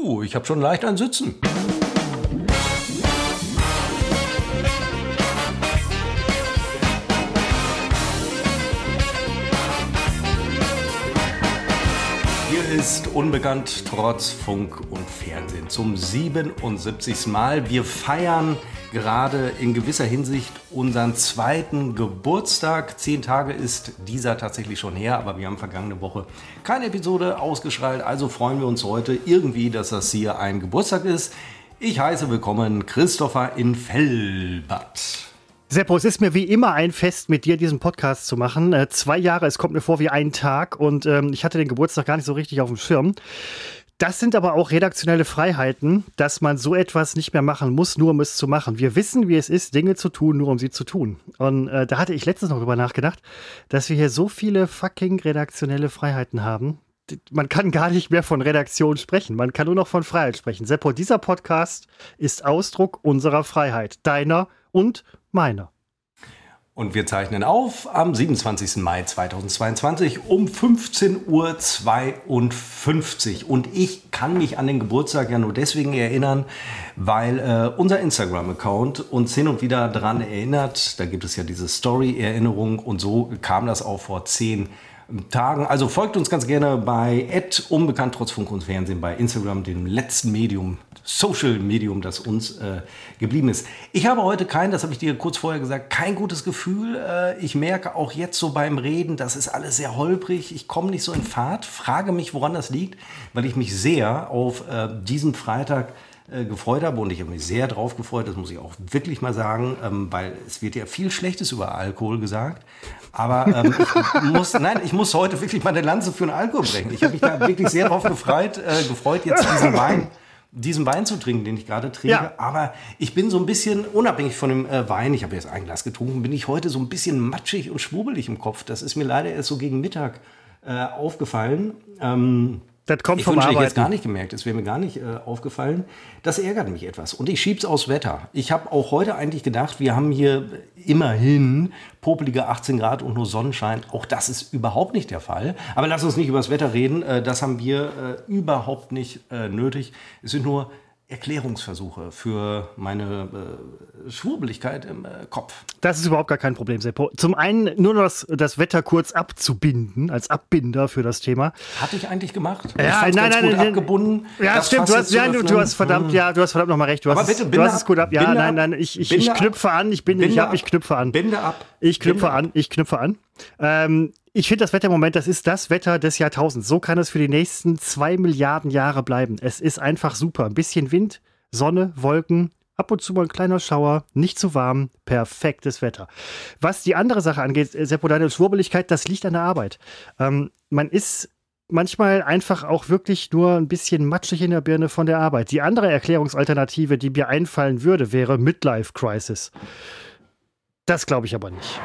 Du, ich habe schon leicht ein Sitzen. Ist Unbekannt trotz Funk und Fernsehen zum 77. Mal. Wir feiern gerade in gewisser Hinsicht unseren zweiten Geburtstag. Zehn Tage ist dieser tatsächlich schon her, aber wir haben vergangene Woche keine Episode ausgestrahlt. Also freuen wir uns heute irgendwie, dass das hier ein Geburtstag ist. Ich heiße willkommen Christopher in Fellbad. Seppo, es ist mir wie immer ein Fest, mit dir diesen Podcast zu machen. Äh, zwei Jahre, es kommt mir vor wie ein Tag und ähm, ich hatte den Geburtstag gar nicht so richtig auf dem Schirm. Das sind aber auch redaktionelle Freiheiten, dass man so etwas nicht mehr machen muss, nur um es zu machen. Wir wissen, wie es ist, Dinge zu tun, nur um sie zu tun. Und äh, da hatte ich letztens noch drüber nachgedacht, dass wir hier so viele fucking redaktionelle Freiheiten haben. Man kann gar nicht mehr von Redaktion sprechen. Man kann nur noch von Freiheit sprechen. Seppo, dieser Podcast ist Ausdruck unserer Freiheit, deiner und meiner. Und wir zeichnen auf am 27. Mai 2022 um 15.52 Uhr. Und ich kann mich an den Geburtstag ja nur deswegen erinnern, weil äh, unser Instagram-Account uns hin und wieder daran erinnert. Da gibt es ja diese Story-Erinnerung und so kam das auch vor zehn. Tagen. Also folgt uns ganz gerne bei unbekannt trotz Funk und Fernsehen bei Instagram, dem letzten Medium, Social Medium, das uns äh, geblieben ist. Ich habe heute kein, das habe ich dir kurz vorher gesagt, kein gutes Gefühl. Äh, ich merke auch jetzt so beim Reden, das ist alles sehr holprig. Ich komme nicht so in Fahrt, frage mich, woran das liegt, weil ich mich sehr auf äh, diesen Freitag äh, gefreut habe und ich habe mich sehr drauf gefreut, das muss ich auch wirklich mal sagen, ähm, weil es wird ja viel Schlechtes über Alkohol gesagt. Aber ähm, ich muss, nein, ich muss heute wirklich mal eine Lanze für den Alkohol brechen. Ich habe mich da wirklich sehr drauf gefreut, äh, gefreut jetzt diesen Wein diesen Wein zu trinken, den ich gerade trinke. Ja. Aber ich bin so ein bisschen, unabhängig von dem äh, Wein, ich habe jetzt ein Glas getrunken, bin ich heute so ein bisschen matschig und schwubbelig im Kopf. Das ist mir leider erst so gegen Mittag äh, aufgefallen. Ähm, das kommt ich vom wünschte, Arbeiten. ich jetzt gar nicht gemerkt, es wäre mir gar nicht äh, aufgefallen. Das ärgert mich etwas. Und ich schieb's aus Wetter. Ich habe auch heute eigentlich gedacht, wir haben hier immerhin popelige 18 Grad und nur Sonnenschein. Auch das ist überhaupt nicht der Fall. Aber lass uns nicht über das Wetter reden. Äh, das haben wir äh, überhaupt nicht äh, nötig. Es sind nur Erklärungsversuche für meine äh, Schwurbeligkeit im äh, Kopf. Das ist überhaupt gar kein Problem, Seppo. Zum einen nur noch das, das, Wetter kurz abzubinden, als Abbinder für das Thema. Hatte ich eigentlich gemacht? Ja, nein, nein, nein, abgebunden. Ja, stimmt. Du hast, ja, du, du, hast verdammt, ja, du hast verdammt nochmal recht. Du Aber hast, bitte, du hast es gut ab. Ja, Binde nein, nein, ich, ich, ich knüpfe an. Ich bin, ich hab, ich knüpfe an. Binde ab. Ich knüpfe an. Ich knüpfe an. Ähm, ich finde das Wetter im Moment, das ist das Wetter des Jahrtausends. So kann es für die nächsten zwei Milliarden Jahre bleiben. Es ist einfach super. Ein bisschen Wind, Sonne, Wolken, ab und zu mal ein kleiner Schauer, nicht zu warm, perfektes Wetter. Was die andere Sache angeht, Seppo, deine Schwurbeligkeit, das liegt an der Arbeit. Ähm, man ist manchmal einfach auch wirklich nur ein bisschen matschig in der Birne von der Arbeit. Die andere Erklärungsalternative, die mir einfallen würde, wäre Midlife Crisis. Das glaube ich aber nicht.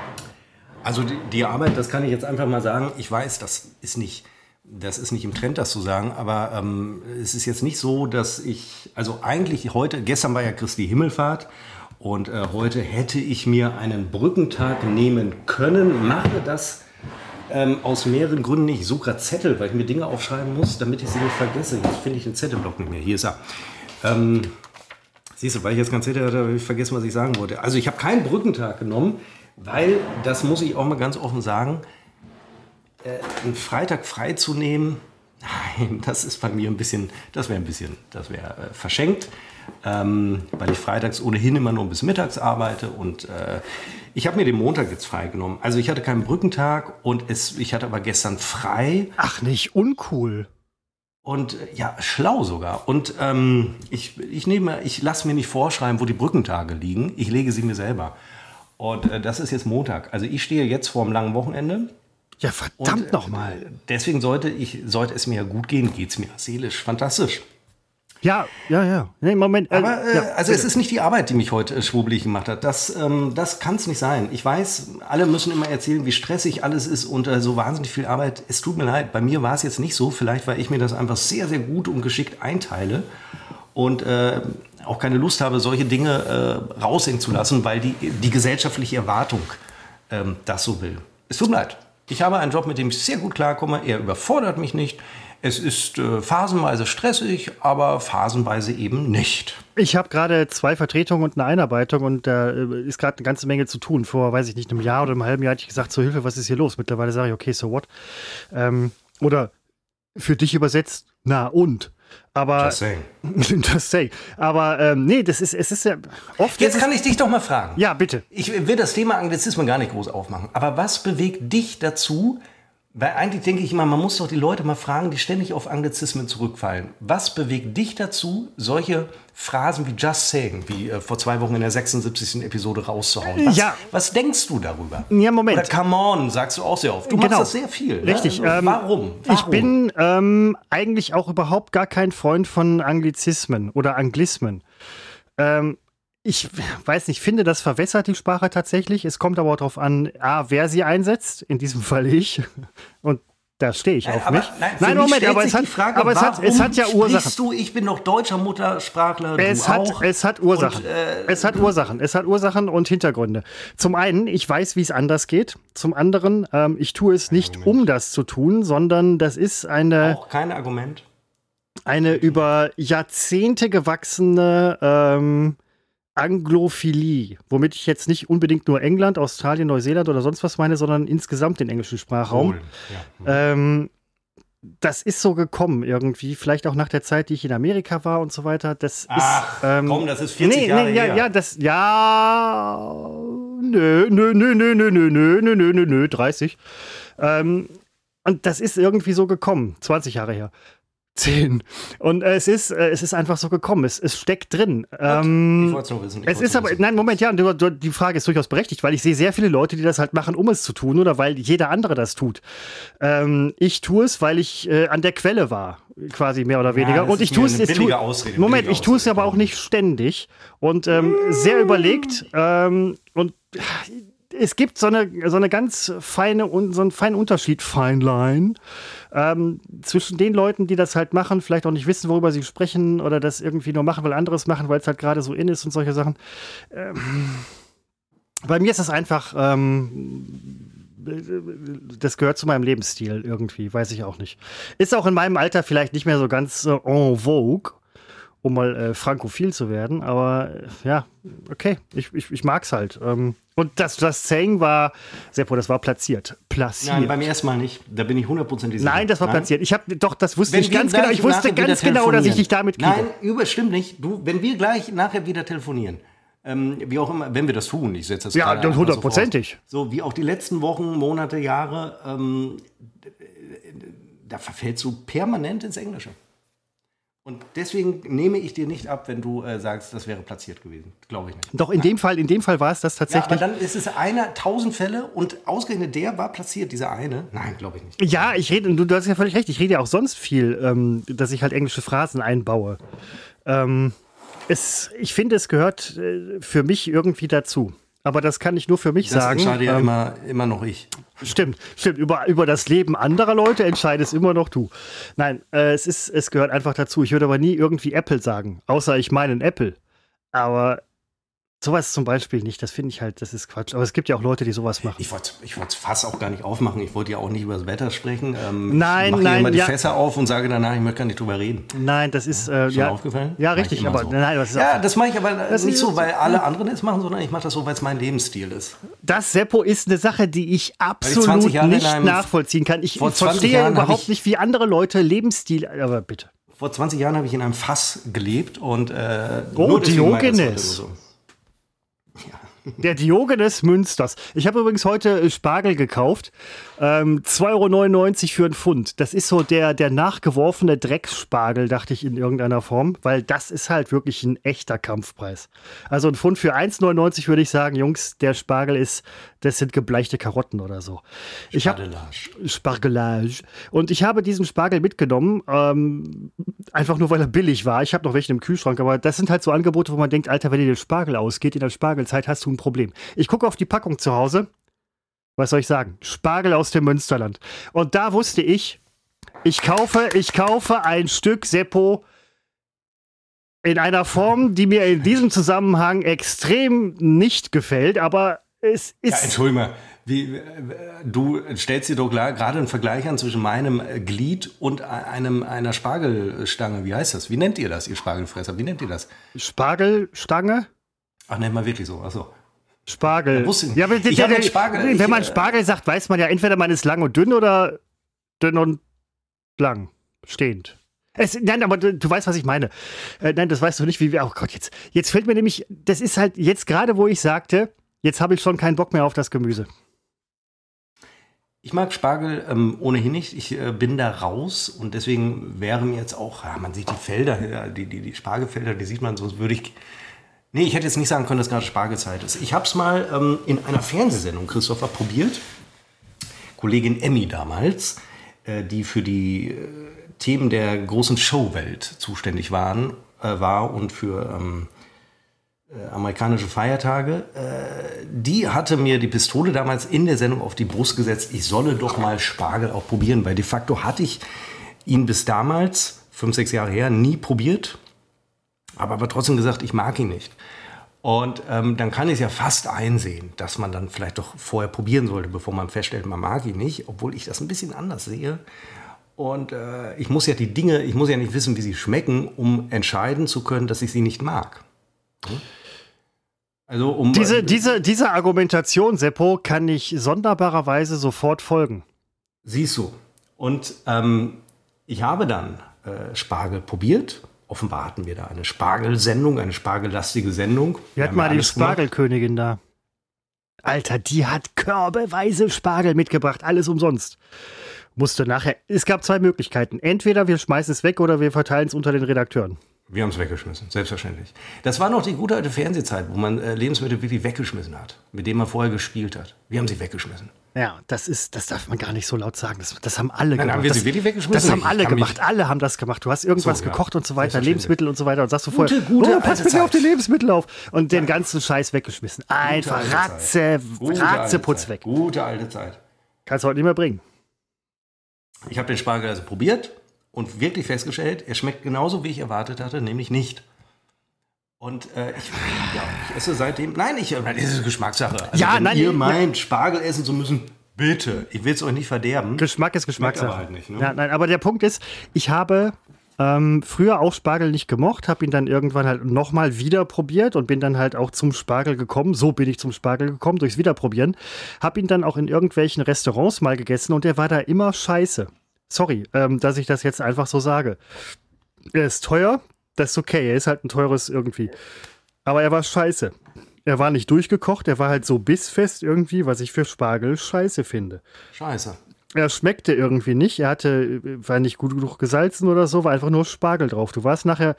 Also die, die, Arbeit, das kann ich jetzt einfach mal sagen. Ich weiß, das ist nicht das ist nicht im Trend, das zu sagen, aber ähm, es ist jetzt nicht so, dass ich, also eigentlich heute, gestern war ja Christi Himmelfahrt und äh, heute hätte ich mir einen Brückentag nehmen können, mache das ähm, aus mehreren Gründen nicht. Ich suche gerade Zettel, weil ich mir Dinge aufschreiben muss, damit ich sie nicht vergesse. Jetzt finde ich den Zettelblock nicht mehr. Hier ist er. Ähm, siehst du, weil ich jetzt ganz Zettel hatte, habe ich vergessen, was ich sagen wollte. Also ich habe keinen Brückentag genommen, weil, das muss ich auch mal ganz offen sagen, äh, einen Freitag frei zu nehmen, nein, das ist bei mir ein bisschen, das wäre ein bisschen, das wäre äh, verschenkt, ähm, weil ich freitags ohnehin immer nur bis mittags arbeite und äh, ich habe mir den Montag jetzt freigenommen. Also ich hatte keinen Brückentag und es, ich hatte aber gestern frei. Ach, nicht uncool. Und äh, ja, schlau sogar. Und ähm, ich, ich nehme, ich lasse mir nicht vorschreiben, wo die Brückentage liegen. Ich lege sie mir selber. Und äh, das ist jetzt Montag. Also ich stehe jetzt vor einem langen Wochenende ja, verdammt Und, nochmal. Äh, deswegen sollte, ich, sollte es mir gut gehen, geht es mir seelisch fantastisch. Ja, ja, ja. Nee, Moment. Äh, Aber äh, ja, also bitte. es ist nicht die Arbeit, die mich heute äh, schwubbelig gemacht hat. Das, ähm, das kann es nicht sein. Ich weiß, alle müssen immer erzählen, wie stressig alles ist und äh, so wahnsinnig viel Arbeit. Es tut mir leid. Bei mir war es jetzt nicht so. Vielleicht, weil ich mir das einfach sehr, sehr gut und geschickt einteile und äh, auch keine Lust habe, solche Dinge äh, raushängen zu lassen, weil die, die gesellschaftliche Erwartung ähm, das so will. Es tut mir leid. Ich habe einen Job, mit dem ich sehr gut klarkomme. Er überfordert mich nicht. Es ist äh, phasenweise stressig, aber phasenweise eben nicht. Ich habe gerade zwei Vertretungen und eine Einarbeitung und da äh, ist gerade eine ganze Menge zu tun. Vor, weiß ich nicht, einem Jahr oder einem halben Jahr hatte ich gesagt, zur Hilfe, was ist hier los? Mittlerweile sage ich, okay, so what? Ähm, oder für dich übersetzt, na und? Aber Just saying. Just saying. Aber ähm, nee, das ist, es ist ja oft. Jetzt kann ich dich doch mal fragen. Ja, bitte. Ich will das Thema Anglizismen gar nicht groß aufmachen. Aber was bewegt dich dazu? Weil eigentlich denke ich immer, man muss doch die Leute mal fragen, die ständig auf Anglizismen zurückfallen. Was bewegt dich dazu, solche Phrasen wie Just Saying, wie äh, vor zwei Wochen in der 76. Episode rauszuhauen? Was, Ja. was denkst du darüber? Ja, Moment. Oder Come on, sagst du auch sehr oft. Du machst Genau. das sehr viel. Richtig. Ne? Ähm, warum? warum? Ich bin ähm, eigentlich auch überhaupt gar kein Freund von Anglizismen oder Anglismen. Ähm, ich weiß nicht, finde, das verwässert die Sprache tatsächlich. Es kommt aber auch darauf an, A, wer sie einsetzt, in diesem Fall ich. Und da stehe ich auf aber, mich. Nein, mich stellt aber, es hat, die Frage, aber es, hat, es hat ja Ursachen. du, ich bin doch deutscher Muttersprachler, Es hat, auch. es hat Ursachen. Und, äh, es hat Ursachen. Es hat Ursachen und Hintergründe. Zum einen, ich weiß, wie es anders geht. Zum anderen, ähm, ich tue es nicht, um das zu tun, sondern das ist eine, auch kein Argument. eine über Jahrzehnte gewachsene ähm, Anglophilie, womit ich jetzt nicht unbedingt nur England, Australien, Neuseeland oder sonst was meine, sondern insgesamt den englischen Sprachraum. Polen, Ja. Ähm, das ist so gekommen irgendwie, vielleicht auch nach der Zeit, die ich in Amerika war und so weiter. Das Ach, ist. Ähm, komm, das ist 40 Jahre ja, her. Ja, das, ja, nö, nö, nö, nö, nö, nö, nö, nö, nö, nö, nö, 30. Ähm, und das ist irgendwie so gekommen, 20 Jahre her. 10. Und äh, es ist, äh, es ist einfach so gekommen. Es, es steckt drin. Ähm, Ich wollte es nur wissen. es ist aber, wissen. nein, Moment, ja, du, du, die Frage ist durchaus berechtigt, weil ich sehe sehr viele Leute, die das halt machen, um es zu tun oder weil jeder andere das tut. Ähm, ich tue es, weil ich äh, an der Quelle war, quasi mehr oder weniger. das Und ich tue es. eine ich tue- billige Ausrede, Moment, billige ich tue es aber auch nicht ständig und ähm, sehr überlegt ähm, und es gibt so eine, so eine ganz feine, so einen feinen Unterschied, fine line, ähm, zwischen den Leuten, die das halt machen, vielleicht auch nicht wissen, worüber sie sprechen oder das irgendwie nur machen, weil anderes machen, weil es halt gerade so in ist und solche Sachen. Ähm, bei mir ist es einfach, ähm, das gehört zu meinem Lebensstil irgendwie, weiß ich auch nicht. Ist auch in meinem Alter vielleicht nicht mehr so ganz äh, en vogue, um mal äh, frankophil zu werden, aber äh, ja, okay, ich, ich, ich mag's halt. Ähm, und das, das Saying war, Seppo, das war platziert. Platziert. Nein, beim ersten Mal nicht. Da bin ich hundertprozentig sicher. Nein, das war platziert. Ich habe doch, das wusste ich wir ganz genau. Ich wusste ganz genau, dass ich dich damit kriege. Nein, über, stimmt nicht. Du, wenn wir gleich nachher wieder telefonieren, ähm, wie auch immer, wenn wir das tun, ich setze das Ja, das so hundertprozentig. voraus. So wie auch die letzten Wochen, Monate, Jahre, ähm, da verfällst du permanent ins Englische. Und deswegen nehme ich dir nicht ab, wenn du äh, sagst, das wäre platziert gewesen. Glaube ich nicht. Doch in dem Fall, in dem Fall war es das Ja, aber tatsächlich. dann ist es einer, tausend Fälle und ausgerechnet der war platziert, dieser eine. Nein, glaube ich nicht. Ja, ich rede, du, du hast ja völlig recht, ich rede ja auch sonst viel, ähm, dass ich halt englische Phrasen einbaue. Ähm, es, ich finde, es gehört äh, für mich irgendwie dazu. Aber das kann ich nur für mich Das sagen. entscheide ja Ähm, immer, immer noch ich. Stimmt, stimmt. Über, über das Leben anderer Leute entscheidest immer noch du. Nein, äh, es, ist, es gehört einfach dazu. Ich würde aber nie irgendwie Apple sagen, außer ich meine Apple. Aber sowas zum Beispiel nicht, das finde ich halt, das ist Quatsch. Aber es gibt ja auch Leute, die sowas machen. Ich wollte ich wollte fast auch gar nicht aufmachen. Ich wollte ja auch nicht über das Wetter sprechen. Ähm, Nein, ich mache nein, immer die ja. Fässer auf und sage danach, ich möchte gar nicht drüber reden. Nein, das ist äh, Schon ja, aufgefallen? Ja, ich richtig, aber so. nein, das ist Ja, das mache ich aber Das nicht so, weil alle anderen es machen, sondern ich mache das so, weil es mein Lebensstil ist. das Seppo ist eine Sache, die ich 20 absolut in nicht nachvollziehen kann. Ich vor 20 verstehe überhaupt ich- nicht, wie andere Leute Lebensstil, aber bitte. Vor 20 Jahren habe ich in einem Fass gelebt und äh, Oh, ich Diogenes. Der Diogenes Münsters. Ich habe übrigens heute äh, Spargel gekauft. Ähm, 2,99 Euro für einen Pfund. Das ist so der, der nachgeworfene Drecksspargel, dachte ich in irgendeiner Form, weil das ist halt wirklich ein echter Kampfpreis. Also ein Pfund für 1,99 würde ich sagen, Jungs, der Spargel ist, das sind gebleichte Karotten oder so. Ich Adelage. Spargelage. Und ich habe diesen Spargel mitgenommen, ähm, einfach nur, weil er billig war. Ich habe noch welche im Kühlschrank, aber das sind halt so Angebote, wo man denkt, Alter, wenn dir der Spargel ausgeht in der Spargelzeit, hast du ein Problem. Ich gucke auf die Packung zu Hause. Was soll ich sagen? Spargel aus dem Münsterland. Und da wusste ich, ich kaufe, ich kaufe ein Stück Seppo in einer Form, die mir in diesem Zusammenhang extrem nicht gefällt, aber es Ja, ist. entschuldige mal. Wie, du stellst dir doch gerade einen Vergleich an zwischen meinem Glied und einem, einer Spargelstange. Wie heißt das? Wie nennt ihr das, ihr Spargelfresser? Wie nennt ihr das? Spargelstange? Ach, nennt man wirklich so. Achso. Spargel. Ja, aber ich der, Spargel, wenn man äh, Spargel sagt, weiß man ja entweder man ist lang und dünn oder dünn und lang. Stehend. Es, nein, aber du, du, weißt, was ich meine. Äh, nein, das weißt du nicht, wie wir. Oh Gott, jetzt, jetzt fällt mir nämlich, das ist halt jetzt gerade, wo ich sagte, jetzt habe ich schon keinen Bock mehr auf das Gemüse. Ich mag Spargel ähm, ohnehin nicht. Ich äh, bin da raus und deswegen wäre mir jetzt auch, ja, man sieht die Felder, die, die, die Spargelfelder, die sieht man so, würde ich. Nee, ich hätte jetzt nicht sagen können, dass gerade Spargelzeit ist. Ich habe es mal ähm, in einer Fernsehsendung, Christopher, probiert. Kollegin Emmy damals, äh, die für die äh, Themen der großen Showwelt zuständig waren, äh, war und für ähm, äh, amerikanische Feiertage, äh, die hatte mir die Pistole damals in der Sendung auf die Brust gesetzt, ich solle doch mal Spargel auch probieren, weil de facto hatte ich ihn bis damals, fünf, sechs Jahre her, nie probiert, aber aber trotzdem gesagt, ich mag ihn nicht. Und ähm, dann kann ich es ja fast einsehen, dass man dann vielleicht doch vorher probieren sollte, bevor man feststellt, man mag ihn nicht, obwohl ich das ein bisschen anders sehe. Und äh, ich muss ja die Dinge, ich muss ja nicht wissen, wie sie schmecken, um entscheiden zu können, dass ich sie nicht mag. Hm? Also um diese, äh, diese, diese Argumentation, Seppo, kann ich sonderbarerweise sofort folgen. Siehst du. Und ähm, ich habe dann äh, Spargel probiert. Offenbar hatten wir da eine Spargelsendung, eine spargellastige Sendung. Wir hatten mal die Spargelkönigin da. Alter, die hat körbeweise Spargel mitgebracht, alles umsonst. Musste nachher. Es gab zwei Möglichkeiten. Entweder wir schmeißen es weg oder wir verteilen es unter den Redakteuren. Wir haben es weggeschmissen, selbstverständlich. Das war noch die gute alte Fernsehzeit, wo man äh, Lebensmittel wirklich weggeschmissen hat, mit denen man vorher gespielt hat. Wir haben sie weggeschmissen. Ja, das ist, das darf man gar nicht so laut sagen. Das, das haben alle Nein, gemacht. Haben wir sie wirklich weggeschmissen? Das haben alle gemacht. Alle haben das gemacht. Du hast irgendwas so, ja. gekocht und so weiter, Lebensmittel und so weiter und sagst du vorher, gute, oh, pass bitte auf die Lebensmittel auf und den ganzen Scheiß weggeschmissen. Einfach Ratze, Ratzeputz weg. Gute alte Zeit. Kannst du heute nicht mehr bringen. Ich habe den Spargel also probiert und wirklich festgestellt, er schmeckt genauso, wie ich erwartet hatte, nämlich nicht. Und äh, ich, ja, ich esse seitdem. Nein, ich, das ist Geschmackssache. Also, ja, wenn nein, ihr meint, Spargel essen zu müssen, bitte. Ich will es euch nicht verderben. Geschmack ist Geschmackssache. Halt nicht, ne? ja, nein, aber der Punkt ist, ich habe ähm, früher auch Spargel nicht gemocht, habe ihn dann irgendwann halt nochmal wieder probiert und bin dann halt auch zum Spargel gekommen. So bin ich zum Spargel gekommen, durchs Wiederprobieren. Habe ihn dann auch in irgendwelchen Restaurants mal gegessen und der war da immer scheiße. Sorry, ähm, dass ich das jetzt einfach so sage. Er ist teuer, das ist okay. Er ist halt ein teures irgendwie. Aber er war scheiße. Er war nicht durchgekocht, er war halt so bissfest irgendwie, was ich für Spargel scheiße finde. Scheiße. Er schmeckte irgendwie nicht. Er hatte, war nicht gut genug gesalzen oder so, war einfach nur Spargel drauf. Du warst nachher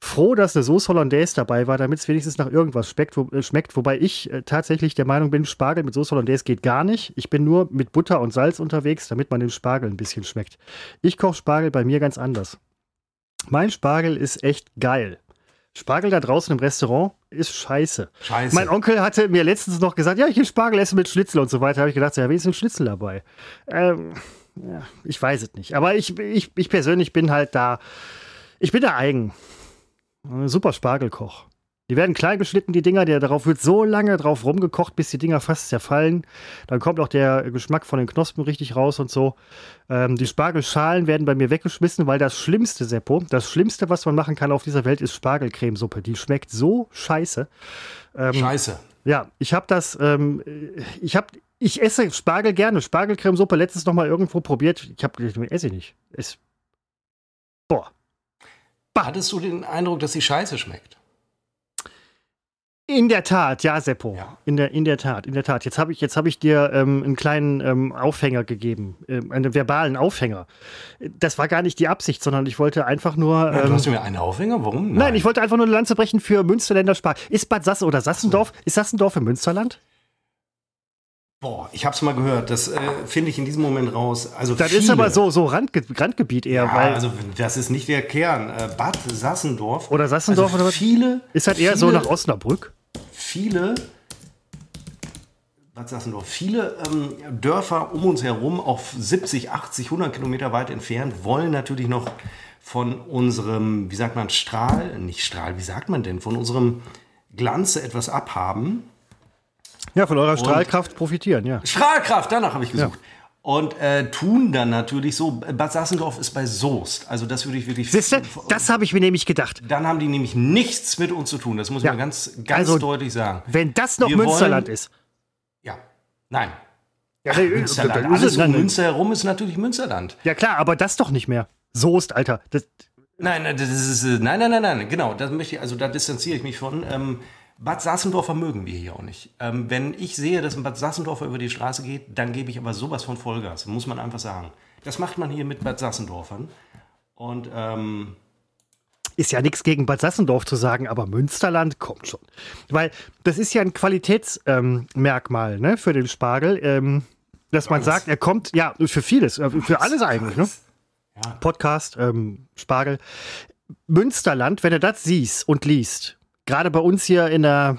froh, dass eine Sauce Hollandaise dabei war, damit es wenigstens nach irgendwas schmeckt, wo, äh, schmeckt. Wobei ich äh, tatsächlich der Meinung bin, Spargel mit Sauce Hollandaise geht gar nicht. Ich bin nur mit Butter und Salz unterwegs, damit man den Spargel ein bisschen schmeckt. Ich koche Spargel bei mir ganz anders. Mein Spargel ist echt geil. Spargel da draußen im Restaurant ist scheiße. Scheiße. Mein Onkel hatte mir letztens noch gesagt, ja, ich will Spargel essen mit Schnitzel und so weiter. Da habe ich gedacht, ja, wie ist ein Schnitzel dabei? Ähm, ja, ich weiß es nicht. Aber ich, ich, ich persönlich bin halt da, ich bin da eigen. Super Spargelkoch. Die werden klein geschnitten, die Dinger, der, darauf wird so lange drauf rumgekocht, bis die Dinger fast zerfallen. Dann kommt auch der Geschmack von den Knospen richtig raus und so. Ähm, die Spargelschalen werden bei mir weggeschmissen, weil das Schlimmste, Seppo, das Schlimmste, was man machen kann auf dieser Welt, ist Spargelcremesuppe. Die schmeckt so scheiße. Ähm, scheiße. Ja, ich habe das, ähm, ich habe, ich esse Spargel gerne. Spargelcremesuppe letztens noch mal irgendwo probiert. Ich habe, esse ich nicht. Ist, boah. Hattest du den Eindruck, dass sie scheiße schmeckt? In der Tat, ja, Seppo. Ja. In, der, in der Tat, in der Tat. Jetzt habe ich, hab ich dir ähm, einen kleinen ähm, Aufhänger gegeben, ähm, einen verbalen Aufhänger. Das war gar nicht die Absicht, sondern ich wollte einfach nur. Ja, du hast ähm, mir einen Aufhänger? Warum? Nein. Nein. ich wollte einfach nur eine Lanze brechen für Münsterländer Spar. Ist Bad Sasse oder Sassendorf? So. Ist Sassendorf im Münsterland? Boah, ich habe es mal gehört. Das äh, finde ich in diesem Moment raus. Also das viele. ist aber so, so Randge Randgebiet eher. Ja, weil also das ist nicht der Kern. Äh, Bad Sassendorf. Oder Sassendorf also oder Viele. Ist halt eher viele, so nach Osnabrück. Viele. Bad Sassendorf. Viele ähm, Dörfer um uns herum, auf 70, 80, 100 Kilometer weit entfernt, wollen natürlich noch von unserem, wie sagt man, Strahl, nicht Strahl, wie sagt man denn, von unserem Glanze etwas abhaben Ja, von eurer Strahlkraft profitieren, ja. Strahlkraft, danach habe ich gesucht. Und äh, tun dann natürlich so, Bad Sassendorf ist bei Soest. Also das würde ich wirklich... Siehste, das habe ich mir nämlich gedacht. Dann haben die nämlich nichts mit uns zu tun. Das muss Ja. man ganz, ganz Also, deutlich sagen. Wenn das noch Wir Münsterland wollen- ist. Ja, nein. Ja, Ach, Münsterland. Alles es- um. Münster herum ist natürlich Münsterland. Ja klar, aber das doch nicht mehr. Soest, Alter. Das, Nein, nein, das ist, äh, nein, nein, nein, nein, genau, das möchte ich, also da distanziere ich mich von. Ähm, Bad Sassendorfer mögen wir hier auch nicht. Ähm, wenn ich sehe, dass ein Bad Sassendorfer über die Straße geht, dann gebe ich aber sowas von Vollgas, muss man einfach sagen. Das macht man hier mit Bad Sassendorfern. Und ähm, ist ja nichts gegen Bad Sassendorf zu sagen, aber Münsterland kommt schon. Weil das ist ja ein Qualitätsmerkmal ähm, ne, für den Spargel. Ähm, dass man sagt, er kommt, ja, für vieles, äh, für alles eigentlich, ne? Ja. Podcast, ähm, Spargel. Münsterland, wenn du das siehst und liest, gerade bei uns hier in der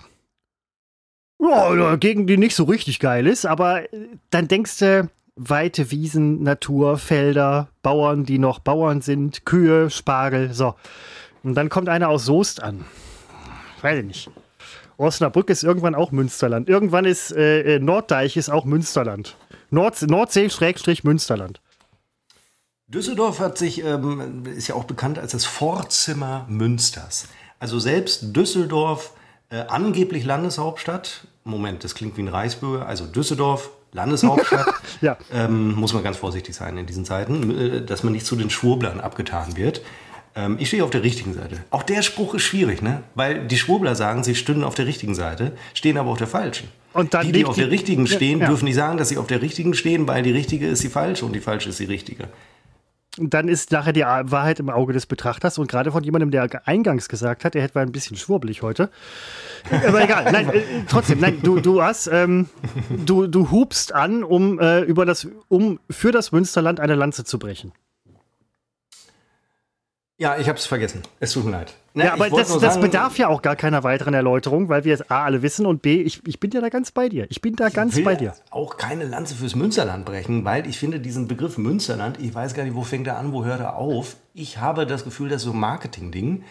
ja, Gegend, die nicht so richtig geil ist, aber äh, dann denkst du, weite Wiesen, Natur, Felder, Bauern, die noch Bauern sind, Kühe, Spargel, so. Und dann kommt einer aus Soest an. Weiß ich nicht. Osnabrück ist irgendwann auch Münsterland. Irgendwann ist äh, äh, Norddeich ist auch Münsterland. Nord Nordsee Schrägstrich Münsterland. Düsseldorf hat sich, ähm, ist ja auch bekannt als das Vorzimmer Münsters. Also selbst Düsseldorf, äh, angeblich Landeshauptstadt, Moment, das klingt wie ein Reichsbürger, also Düsseldorf, Landeshauptstadt, Ja. ähm, muss man ganz vorsichtig sein in diesen Zeiten, äh, dass man nicht zu den Schwurblern abgetan wird. Ähm, ich stehe auf der richtigen Seite. Auch der Spruch ist schwierig, ne? Weil die Schwurbler sagen, sie stünden auf der richtigen Seite, stehen aber auf der falschen. Und dann die, die auf der richtigen Ja, stehen, ja. dürfen nicht sagen, dass sie auf der richtigen stehen, weil die richtige ist die falsche und die falsche ist die richtige. Dann ist nachher die Wahrheit im Auge des Betrachters und gerade von jemandem, der eingangs gesagt hat, er hätte war ein bisschen schwurbelig heute. Aber egal, nein, äh, trotzdem, nein, du, du hast, ähm, du, du hubst an, um äh, über das, um für das Münsterland eine Lanze zu brechen. Ja, ich habe es vergessen. Es tut mir leid. Ja, Na, aber ich das, das sagen, bedarf ja auch gar keiner weiteren Erläuterung, weil wir es A alle wissen und B, ich, ich bin ja da ganz bei dir. Ich bin da ganz will bei dir. auch keine Lanze fürs Münsterland brechen, weil ich finde diesen Begriff Münsterland, ich weiß gar nicht, wo fängt er an, wo hört er auf. Ich habe das Gefühl, das ist so ein Marketing-Ding,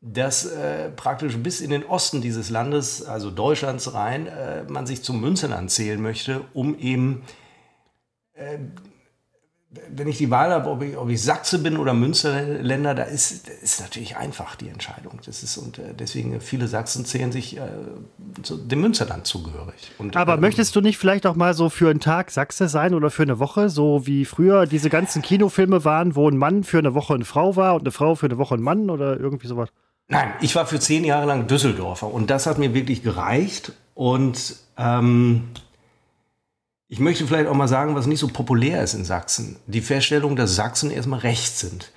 dass äh, praktisch bis in den Osten dieses Landes, also Deutschlands rein, äh, man sich zum Münsterland zählen möchte, um eben, äh, wenn ich die Wahl habe, ob ich, ob ich Sachse bin oder Münsterländer, da ist, ist natürlich einfach die Entscheidung. Das ist, und äh, deswegen viele Sachsen zählen sich äh, zu dem Münsterland zugehörig. Und, Aber ähm, möchtest du nicht vielleicht auch mal so für einen Tag Sachse sein oder für eine Woche, so wie früher diese ganzen Kinofilme waren, wo ein Mann für eine Woche eine Frau war und eine Frau für eine Woche ein Mann oder irgendwie sowas? Nein, ich war für zehn Jahre lang Düsseldorfer und das hat mir wirklich gereicht. Und ähm, ich möchte vielleicht auch mal sagen, was nicht so populär ist in Sachsen. Die Feststellung, dass Sachsen erstmal rechts sind.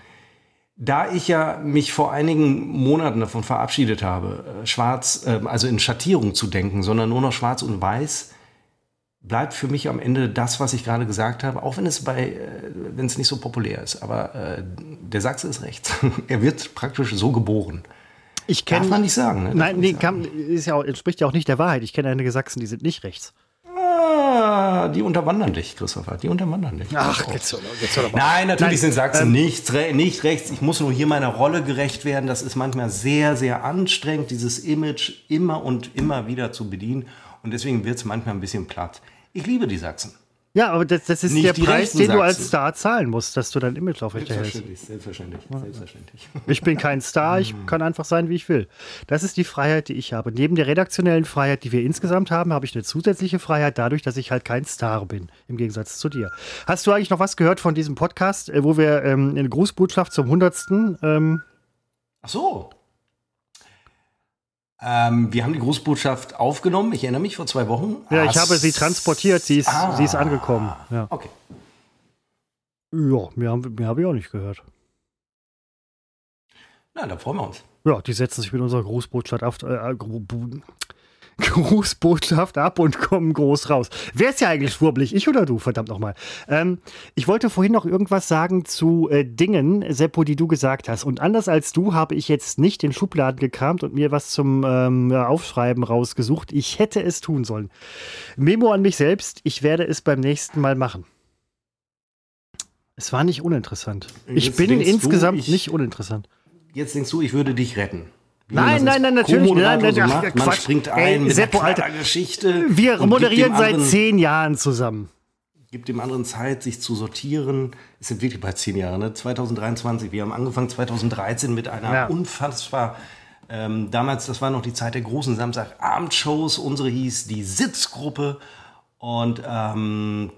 Da ich ja mich vor einigen Monaten davon verabschiedet habe, äh, schwarz, äh, also in Schattierung zu denken, sondern nur noch schwarz und weiß, bleibt für mich am Ende das, was ich gerade gesagt habe, auch wenn es bei, äh, wenn es nicht so populär ist. Aber äh, der Sachse ist rechts. er wird praktisch so geboren. Ich Darf kenne. man nicht sagen, ne? Darf Nein, nee, sagen. kann, ist ja auch, entspricht ja auch nicht der Wahrheit. Ich kenne einige Sachsen, die sind nicht rechts. Die unterwandern dich, Christopher. Die unterwandern dich. Ach, jetzt hör doch mal. Nein, natürlich Nein, sind Sachsen ähm, nicht, re nicht rechts. Ich muss nur hier meiner Rolle gerecht werden. Das ist manchmal sehr, sehr anstrengend, dieses Image immer und immer wieder zu bedienen. Und deswegen wird es manchmal ein bisschen platt. Ich liebe die Sachsen. Ja, aber das, das ist Nicht der Preis, den du als. Star zahlen musst, dass du dein Image aufrechterhältst. Selbstverständlich, selbstverständlich, selbstverständlich. Ich bin kein Star, ich kann einfach sein, wie ich will. Das ist die Freiheit, die ich habe. Neben der redaktionellen Freiheit, die wir insgesamt haben, habe ich eine zusätzliche Freiheit dadurch, dass ich halt kein Star bin, im Gegensatz zu dir. Hast du eigentlich noch was gehört von diesem Podcast, äh, wo wir ähm, eine Grußbotschaft zum 100. Ähm, Ach so. Ähm, wir haben die Grußbotschaft aufgenommen. Ich erinnere mich vor zwei Wochen. ja, ich Hast- habe sie transportiert, sie ist, Ah. sie ist angekommen. Ja, Okay. ja mehr, habe ich auch nicht gehört. Na, da freuen wir uns. Ja, die setzen sich mit unserer Grußbotschaft auf, äh, Bu- Grußbotschaft ab und kommen groß raus. Wer ist ja eigentlich schwurbelig? Ich oder du? Verdammt nochmal. Ähm, ich wollte vorhin noch irgendwas sagen zu äh, Dingen, Seppo, die du gesagt hast. Und anders als du habe ich jetzt nicht den Schubladen gekramt und mir was zum ähm, Aufschreiben rausgesucht. Ich hätte es tun sollen. Memo an mich selbst, ich werde es beim nächsten Mal machen. Es war nicht uninteressant. Ich Jetzt bin denkst du, insgesamt ich- nicht uninteressant. Jetzt denkst du, ich würde dich retten. Nein, nein, nein, natürlich. Nein, nein, so ach, macht. Man Quatsch. springt ein Ey, mit Seppo, einer Alter. Geschichte. Wir moderieren seit zehn Jahren zusammen. Gibt dem anderen Zeit, sich zu sortieren. Es sind wirklich bald zehn Jahre, ne? 2023. Wir haben angefangen 2013 mit einer Ja. unfassbar ähm, damals, das war noch die Zeit der großen Samstagabendshows. Unsere hieß die Sitzgruppe. Und ähm,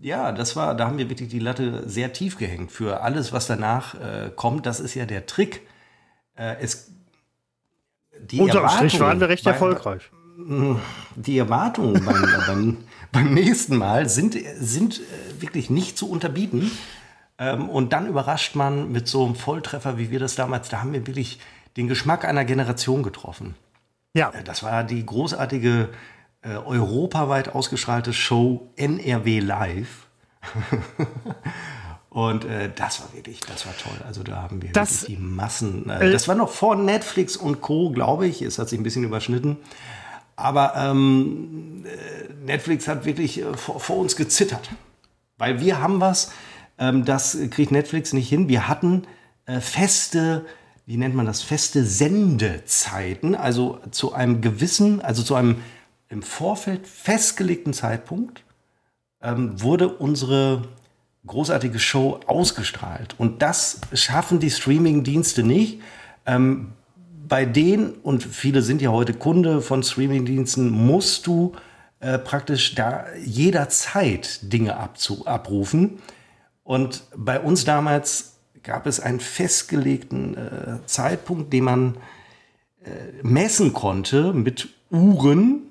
ja, das war, da haben wir wirklich die Latte sehr tief gehängt für alles, was danach äh, kommt. Das ist ja der Trick. Äh, es, die Unterm Strich Erwartungen waren wir recht bei- erfolgreich. die Erwartungen beim, beim, beim nächsten Mal sind, sind äh, wirklich nicht zu unterbieten. Ähm, und dann überrascht man mit so einem Volltreffer, wie wir das damals, da haben wir wirklich den Geschmack einer Generation getroffen. Ja, Äh, Das war die großartige äh, europaweit ausgestrahlte Show NRW Live. Und äh, das war wirklich, das war toll. Also da haben wir Das- die Massen. Äh, das war noch vor Netflix und Co., glaube ich. Es hat sich ein bisschen überschnitten. Aber ähm, äh, Netflix hat wirklich äh, vor, vor uns gezittert. Weil wir haben was, ähm, das kriegt Netflix nicht hin. Wir hatten äh, feste, wie nennt man das, feste Sendezeiten. Also zu einem gewissen, also zu einem im Vorfeld festgelegten Zeitpunkt ähm, wurde unsere großartige Show ausgestrahlt. Und das schaffen die Streaming-Dienste nicht. Ähm, bei denen, und viele sind ja heute Kunde von Streaming-Diensten, musst du äh, praktisch da jederzeit Dinge abzu abrufen. Und bei uns damals gab es einen festgelegten äh, Zeitpunkt, den man äh, messen konnte mit Uhren.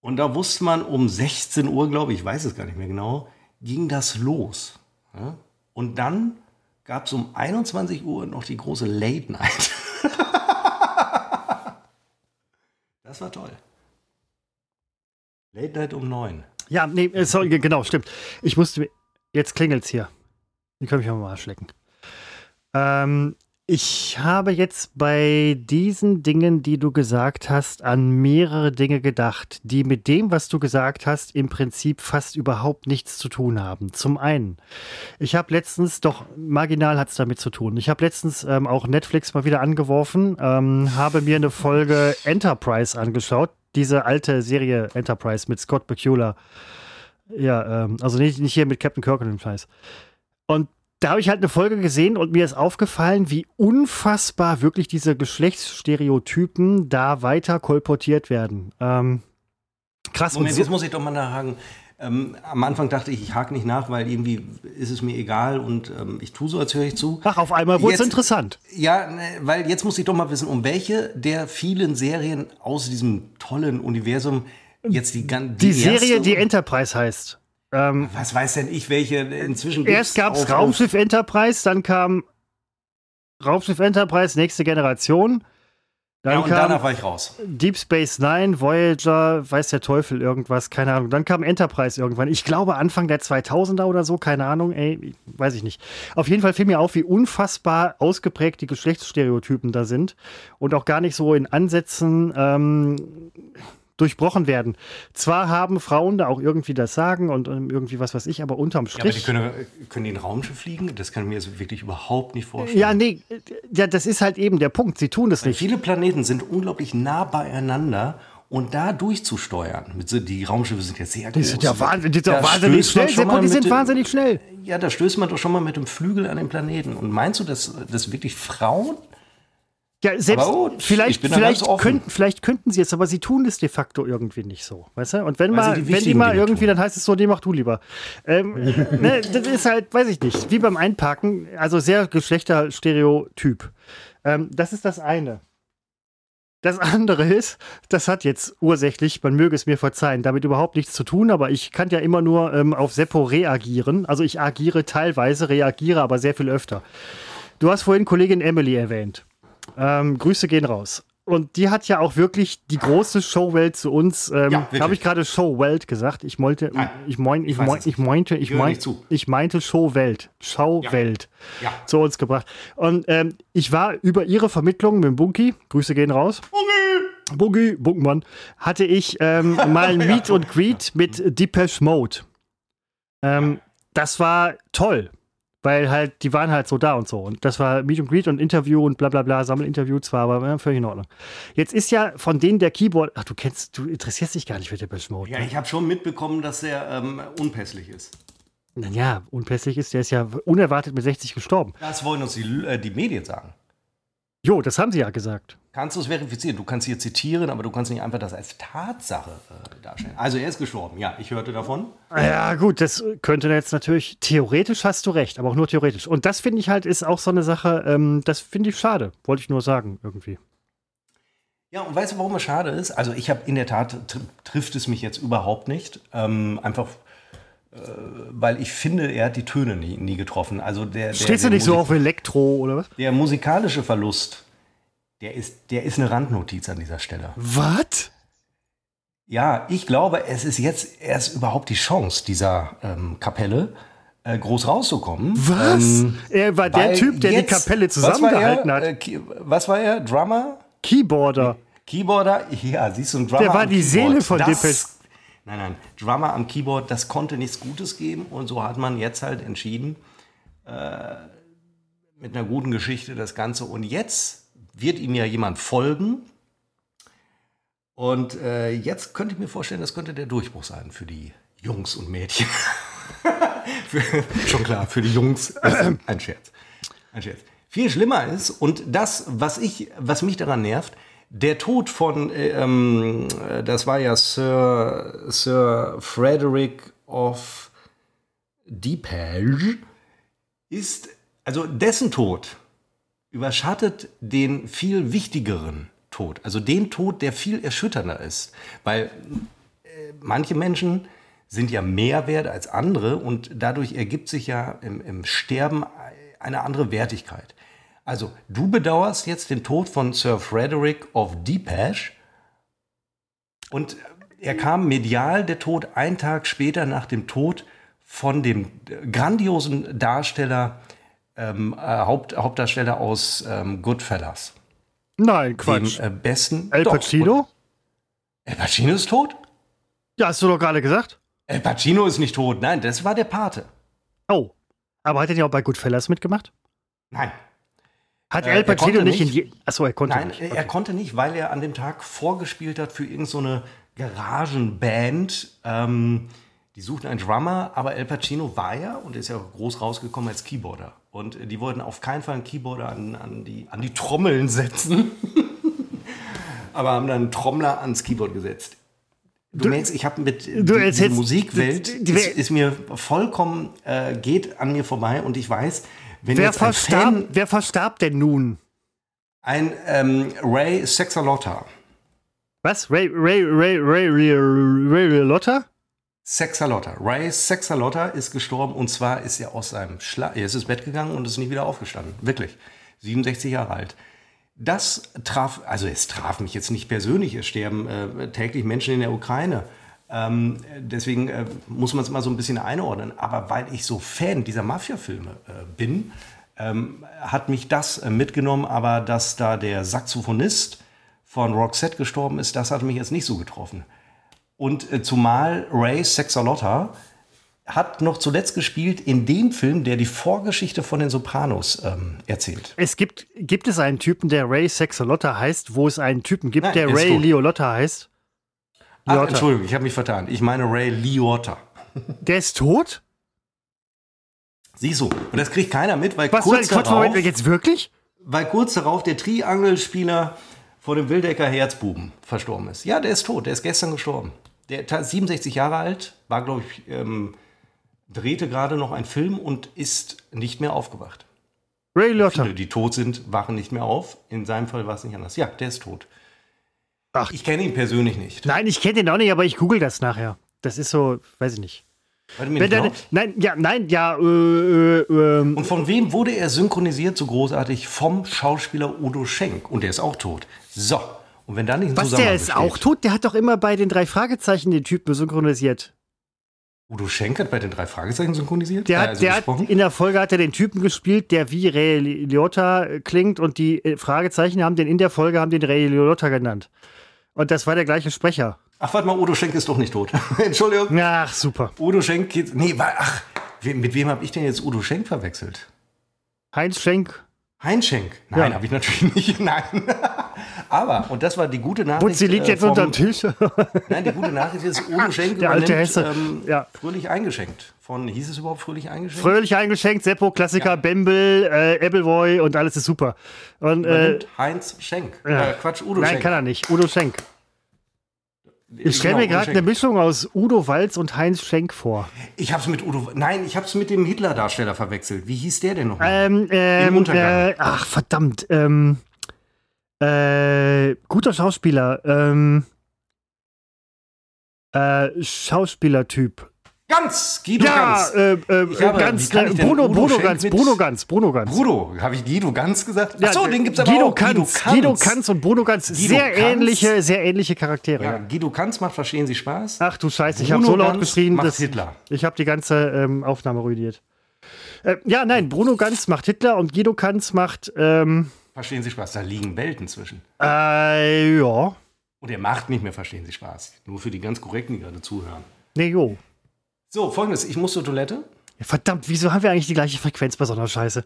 Und da wusste man um 16 Uhr, glaube ich, ich weiß es gar nicht mehr genau, ging das los. Und dann gab es um 21 Uhr noch die große Late Night. das war toll. Late Night um 9. ja, nee, äh, sorry, ge- genau, stimmt. Ich musste, jetzt klingelt's hier. Die können mich mal schlecken. Ähm, ich habe jetzt bei diesen Dingen, die du gesagt hast, an mehrere Dinge gedacht, die mit dem, was du gesagt hast, im Prinzip fast überhaupt nichts zu tun haben. Zum einen, ich habe letztens, doch marginal hat es damit zu tun. Ich habe letztens ähm, auch Netflix mal wieder angeworfen, ähm, habe mir eine Folge Enterprise angeschaut, diese alte Serie Enterprise mit Scott Bakula. Ja, ähm, also nicht, nicht hier mit Captain Kirk und dem Scheiß. Und da habe ich halt eine Folge gesehen und mir ist aufgefallen, wie unfassbar wirklich diese Geschlechtsstereotypen da weiter kolportiert werden. Ähm, krass. und Moment, so- jetzt muss ich doch mal nachhaken. Ähm, am Anfang dachte ich, ich hake nicht nach, weil irgendwie ist es mir egal und ähm, ich tue so, als höre ich zu. Ach, auf einmal wurde es interessant. Ja, ne, weil jetzt muss ich doch mal wissen, um welche der vielen Serien aus diesem tollen Universum jetzt die ganze Die Serie, die Enterprise heißt. Ähm, Was weiß denn ich, welche inzwischen erst gab es Raumschiff Enterprise, dann kam Raumschiff Enterprise, nächste Generation. Dann Ja, und kam danach war ich raus. Deep Space Nine, Voyager, weiß der Teufel, irgendwas, keine Ahnung. Dann kam Enterprise irgendwann. Ich glaube Anfang der 2000er oder so, keine Ahnung, ey, weiß ich nicht. Auf jeden Fall fiel mir auf, wie unfassbar ausgeprägt die Geschlechtsstereotypen da sind und auch gar nicht so in Ansätzen ähm, durchbrochen werden. Zwar haben Frauen da auch irgendwie das Sagen und ähm, irgendwie was weiß ich, aber unterm Ja, aber die Strich. können, können die in Raumschiff fliegen? Das kann ich mir jetzt wirklich überhaupt nicht vorstellen. Ja, nee, äh, ja, das ist halt eben der Punkt. Sie tun das nicht. Viele Planeten sind unglaublich nah beieinander und da durchzusteuern. Die Raumschiffe sind ja sehr Die groß. sind ja wahnsinnig, die sind wahnsinnig schnell. die sind wahnsinnig schnell. Ja, da stößt man doch schon mal mit dem Flügel an den Planeten. Und meinst du, dass, dass wirklich Frauen Ja, selbst gut, vielleicht, vielleicht, könnten, vielleicht könnten sie es, aber sie tun es de facto irgendwie nicht so. Weißt du? Und wenn, mal, die wenn die mal Dinge irgendwie, tun. dann heißt es so, nee, mach du lieber. Ähm, ne, das ist halt, weiß ich nicht, wie beim Einparken, also sehr Geschlechterstereotyp. Ähm, das ist das eine. Das andere ist, das hat jetzt ursächlich, man möge es mir verzeihen, damit überhaupt nichts zu tun, aber ich kann ja immer nur ähm, auf Seppo reagieren. Also ich agiere teilweise, reagiere aber sehr viel öfter. Du hast vorhin Kollegin Emily erwähnt. Ähm, Grüße gehen raus. Und die hat ja auch wirklich die große Showwelt zu uns. Ähm, Ja. Habe ich gerade Showwelt gesagt? Ich meinte, Nein, ich, mein, ich, ich mein, ich meinte, ich, mein, ich meinte Showwelt. Showwelt Ja. zu uns gebracht. Und ähm, ich war über ihre Vermittlung mit Bunky, Grüße gehen raus. Bunky, Bunkenmann, hatte ich ähm, mal ein Meet und Greet mit Depeche Mode. Ähm, Das war toll. Weil halt, die waren halt so da und so. Und das war Meet and Greet und Interview und bla bla bla, Sammelinterview zwar, aber ja, völlig in Ordnung. Jetzt ist ja von denen der Keyboard, ach, du kennst, du interessierst dich gar nicht für Depeche Mode. Ja, ne? ich habe schon mitbekommen, dass er ähm, unpässlich ist. Naja, unpässlich ist, der ist ja unerwartet mit 60 gestorben. Das wollen uns die, äh, die Medien sagen. Jo, das haben sie ja gesagt. Kannst du es verifizieren? Du kannst hier zitieren, aber du kannst nicht einfach das als Tatsache äh, darstellen. Also er ist gestorben, ja, ich hörte davon. Ja, gut, das könnte jetzt natürlich, theoretisch hast du recht, aber auch nur theoretisch. Und das finde ich halt, ist auch so eine Sache, ähm, das finde ich schade, wollte ich nur sagen, irgendwie. Ja, und weißt du, warum es schade ist? Also ich habe in der Tat, tr trifft es mich jetzt überhaupt nicht. Ähm, einfach, äh, weil ich finde, er hat die Töne nie, nie getroffen. Also der, der, Stehst du nicht so Musik- auf Elektro oder was? Der musikalische Verlust, der ist, der ist eine Randnotiz an dieser Stelle. Was? Ja, ich glaube, es ist jetzt erst überhaupt die Chance dieser ähm, Kapelle, äh, groß rauszukommen. Was? Ähm, er war der Typ, der jetzt- die Kapelle was zusammengehalten er? hat. Äh, was war er? Drummer? Keyboarder. Keyboarder? Ja, siehst du, ein Drummer Der war die. Seele von Depeche. Nein, nein, Drummer am Keyboard, das konnte nichts Gutes geben. Und so hat man jetzt halt entschieden, äh, mit einer guten Geschichte das Ganze. Und jetzt wird ihm ja jemand folgen. Und äh, jetzt könnte ich mir vorstellen, das könnte der Durchbruch sein für die Jungs und Mädchen. für, schon klar, für die Jungs. Ein Scherz. Ein Scherz. Viel schlimmer ist, und das, was, ich, was mich daran nervt, der Tod von, äh, ähm, äh, das war ja Sir, Sir Frederick of Deepage, ist, also dessen Tod überschattet den viel wichtigeren Tod. Also den Tod, der viel erschütternder ist. Weil äh, manche Menschen sind ja mehr wert als andere und dadurch ergibt sich ja im, im Sterben eine andere Wertigkeit. Also du bedauerst jetzt den Tod von Sir Frederick of Depeche und er kam medial, der Tod, einen Tag später nach dem Tod von dem grandiosen Darsteller, ähm, äh, Haupt, Hauptdarsteller aus ähm, Goodfellas. Nein, Quatsch. Dem äh, besten. El Doch, Pacino? und- El Pacino ist tot? Ja, hast du doch gerade gesagt. El Pacino ist nicht tot. Nein, das war der Pate. Oh. Aber hat er ja auch bei Goodfellas mitgemacht? Nein. Hat Äh, El er Pacino nicht in je Achso, er konnte Nein, nicht. er Okay. konnte nicht, weil er an dem Tag vorgespielt hat für irgendeine so Garagenband. Ähm, die suchten einen Drummer, aber El Pacino war ja und ist ja auch groß rausgekommen als Keyboarder. Und die wollten auf keinen Fall einen Keyboarder an, an, die, an die Trommeln setzen, aber haben dann einen Trommler ans Keyboard gesetzt. Du, merkst, ich habe mit du erzählst- Musikwelt die- die- ist, ist mir vollkommen äh, geht an mir vorbei und ich weiß, wenn Wer jetzt ein verstarb, Fan wer verstarb denn nun? ein ähm, Ray Sexalotta. Was? Ray, Ray, Ray, Ray, Ray, Ray, Ray Lotta? Sexalotta. Ray Sexalotta ist gestorben und zwar ist er aus seinem Schlaf, er ist ins Bett gegangen und ist nicht wieder aufgestanden. Wirklich. 67 Jahre alt. Das traf, also es traf mich jetzt nicht persönlich, es sterben äh, täglich Menschen in der Ukraine. Ähm, deswegen äh, muss man es mal so ein bisschen einordnen. Aber weil ich so Fan dieser Mafia-Filme äh, bin, ähm, hat mich das äh, mitgenommen. Aber dass da der Saxophonist von Roxette gestorben ist, das hat mich jetzt nicht so getroffen. Und äh, zumal Ray Sexalotta hat noch zuletzt gespielt in dem Film, der die Vorgeschichte von den Sopranos ähm, erzählt. Es gibt, gibt es einen Typen, der Ray Sexalotta heißt, wo es einen Typen gibt, Nein, der er Ray tot. Liolotta heißt? Ach, Liotta. Entschuldigung, ich habe mich vertan. Ich meine Ray Liotta. Der ist tot? Siehst du, und das kriegt keiner mit, weil Was kurz, darauf, Moment, jetzt wirklich? weil kurz darauf der Triangelspieler vor dem Wildecker Herzbuben verstorben ist. Ja, der ist tot, der ist gestern gestorben. Der ist 67 Jahre alt, war, glaube ich, ähm, drehte gerade noch einen Film und ist nicht mehr aufgewacht. Ray Liotta. Viele, die tot sind, wachen nicht mehr auf. In seinem Fall war es nicht anders. Ja, der ist tot. Ach. Ich kenne ihn persönlich nicht. Nein, ich kenne den auch nicht, aber ich google das nachher. Das ist so, weiß ich nicht. Du mir Wenn nein, ja, nein, ja, äh, äh, ähm, Und von wem wurde er synchronisiert so großartig? Vom Schauspieler Udo Schenk. Und der ist auch tot. So. Und wenn da nicht ein was, Zusammenhang der ist besteht- auch tot? Der hat doch immer bei den drei Fragezeichen den Typen synchronisiert. Udo Schenk hat bei den drei Fragezeichen synchronisiert? Der, hat, also der hat, in der Folge hat er den Typen gespielt, der wie Ray Liotta klingt und die äh, Fragezeichen haben den in der Folge haben den Ray Liotta genannt. Und das war der gleiche Sprecher. Ach, warte mal, Udo Schenk ist doch nicht tot. Entschuldigung. Ach, super. Udo Schenk geht. Nee, ach, mit wem habe ich denn jetzt Udo Schenk verwechselt? Heinz Schenk. Heinz Schenk? Nein, Ja. habe ich natürlich nicht. Nein. Aber, und das war die gute Nachricht. Und sie liegt äh, jetzt vom- unterm Tisch. Nein, die gute Nachricht ist, Udo Schenk Der alte Hesse. Ähm, Ja. fröhlich eingeschenkt. Von, hieß es überhaupt fröhlich eingeschenkt? Fröhlich eingeschenkt, Seppo, Klassiker, Bembel, äh, Appleboy und alles ist super. Und, äh, Heinz Schenk. ja. Äh, Quatsch, Udo Nein, Schenk. kann er nicht. Udo Schenk. Ich stelle Genau, mir gerade eine Mischung aus Udo Walz und Heinz Schenk vor. Ich hab's mit Udo. Nein, ich hab's mit dem Hitler-Darsteller verwechselt. Wie hieß der denn noch? Ähm, ähm, Untergang. äh, ach, verdammt. Ähm, äh, guter Schauspieler. Ähm, äh, Schauspielertyp. Ganz! Guido Ja, Ganz! äh, äh, Ich habe- ganz, äh, Bruno, Bruno Schenk Ganz, Bruno Ganz, Bruno Ganz. Bruno, habe ich Guido Ganz gesagt? Ja, Achso, den gibt's aber Guido auch. Kanz, Guido Kanz und Bruno Ganz. Guido sehr Kanz? ähnliche, sehr ähnliche Charaktere. Ja, Guido Kanz macht Verstehen Sie Spaß? Ach du Scheiße, ich Bruno habe so laut Ganz geschrien, macht dass Hitler. ich habe die ganze ähm, Aufnahme ruiniert. Äh, ja, nein, Bruno Ganz macht Hitler und Guido Kanz macht, ähm, Verstehen Sie Spaß? Da liegen Welten zwischen. äh, ja, Und er macht nicht mehr Verstehen Sie Spaß. Nur für die ganz Korrekten, die gerade zuhören. nee, jo. So, folgendes. Ich muss zur Toilette. Ja, verdammt, wieso haben wir eigentlich die gleiche Frequenz bei so einer Scheiße?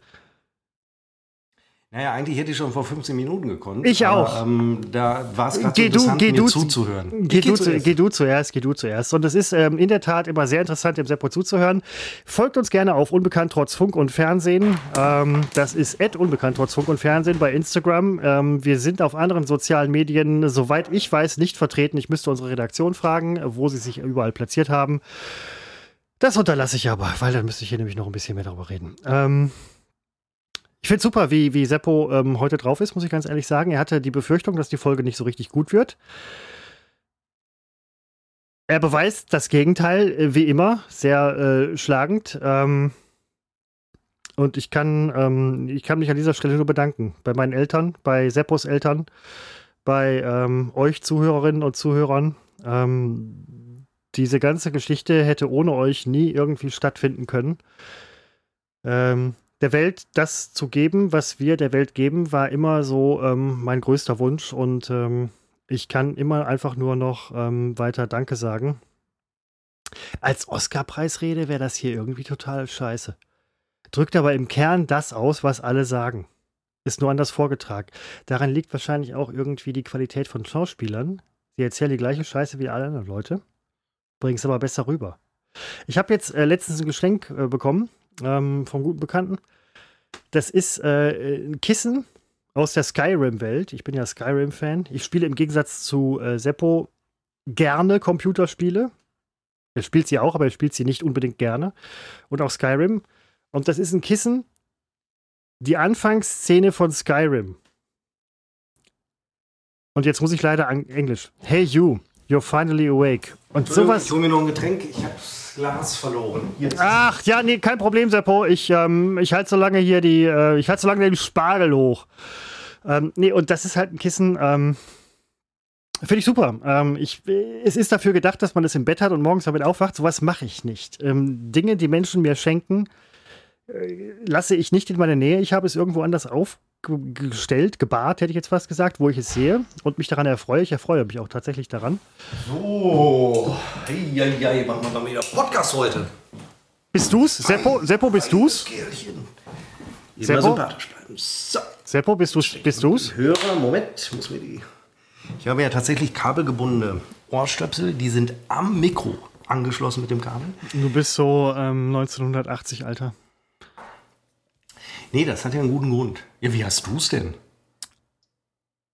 Naja, eigentlich hätte ich schon vor 15 Minuten gekonnt. Ich aber, auch. Ähm, da war es gerade so Geh du, mir zuzuhören. Geh du, zu, zuerst. geh du zuerst, geh du zuerst. Und es ist ähm, in der Tat immer sehr interessant, dem Seppo zuzuhören. Folgt uns gerne auf Unbekannt trotz Funk und Fernsehen. Ähm, das ist at Unbekannt trotz Funk und Fernsehen bei Instagram. Ähm, wir sind auf anderen sozialen Medien, soweit ich weiß, nicht vertreten. Ich müsste unsere Redaktion fragen, wo sie sich überall platziert haben. Das unterlasse ich aber, weil dann müsste ich hier nämlich noch ein bisschen mehr darüber reden. Ähm, ich finde super, wie, wie Seppo ähm, heute drauf ist, muss ich ganz ehrlich sagen. Er hatte die Befürchtung, dass die Folge nicht so richtig gut wird. Er beweist das Gegenteil, äh, wie immer, sehr äh, schlagend. Ähm, und ich kann, ähm, ich kann mich an dieser Stelle nur bedanken. Bei meinen Eltern, bei Seppos Eltern, bei ähm, euch Zuhörerinnen und Zuhörern. Ähm, diese ganze Geschichte hätte ohne euch nie irgendwie stattfinden können. Ähm, der Welt das zu geben, was wir der Welt geben, war immer so ähm, mein größter Wunsch und ähm, ich kann immer einfach nur noch ähm, weiter Danke sagen. Als Oscar-Preisrede wäre das hier irgendwie total scheiße. Drückt aber im Kern das aus, was alle sagen. Ist nur anders vorgetragen. Daran liegt wahrscheinlich auch irgendwie die Qualität von Schauspielern. Sie erzählen die gleiche Scheiße wie alle anderen Leute, bringen es aber besser rüber. Ich habe jetzt äh, letztens ein Geschenk äh, bekommen ähm, vom guten Bekannten. Das ist äh, ein Kissen aus der Skyrim-Welt. Ich bin ja Skyrim-Fan. Ich spiele im Gegensatz zu äh, Seppo gerne Computerspiele. Er spielt sie auch, aber er spielt sie nicht unbedingt gerne. Und auch Skyrim. Und das ist ein Kissen, die Anfangsszene von Skyrim. Und jetzt muss ich leider an Englisch. Hey you, you're finally awake. Und sowas. Ich hole mir noch ein Getränk. Ich habe das Glas verloren. Ist Ach, ja, nee, kein Problem, Seppo. Ich, ähm, ich halte so lange hier die, äh, ich halte so lange den Spargel hoch. Ähm, nee, und das ist halt ein Kissen, ähm, finde ich super. Ähm, ich, es ist dafür gedacht, dass man es im Bett hat und morgens damit aufwacht. Sowas mache ich nicht. Ähm, Dinge, die Menschen mir schenken, äh, lasse ich nicht in meine Nähe. Ich habe es irgendwo anders aufgestellt, gebahrt, hätte ich jetzt fast gesagt, wo ich es sehe und mich daran erfreue. Ich erfreue mich auch tatsächlich daran. So. Eieiei, machen wir mal wieder Podcast heute. Bist du's? Seppo, Seppo bist du's? Kerlchen. Immer Seppo? So. Seppo, bist du's? Bist du's? Hörer, Moment, muss mir die. Ich habe ja tatsächlich kabelgebundene Ohrstöpsel, die sind am Mikro angeschlossen mit dem Kabel. Du bist so ähm, 1980, Alter. Nee, das hat ja einen guten Grund. Ja, wie hast du es denn?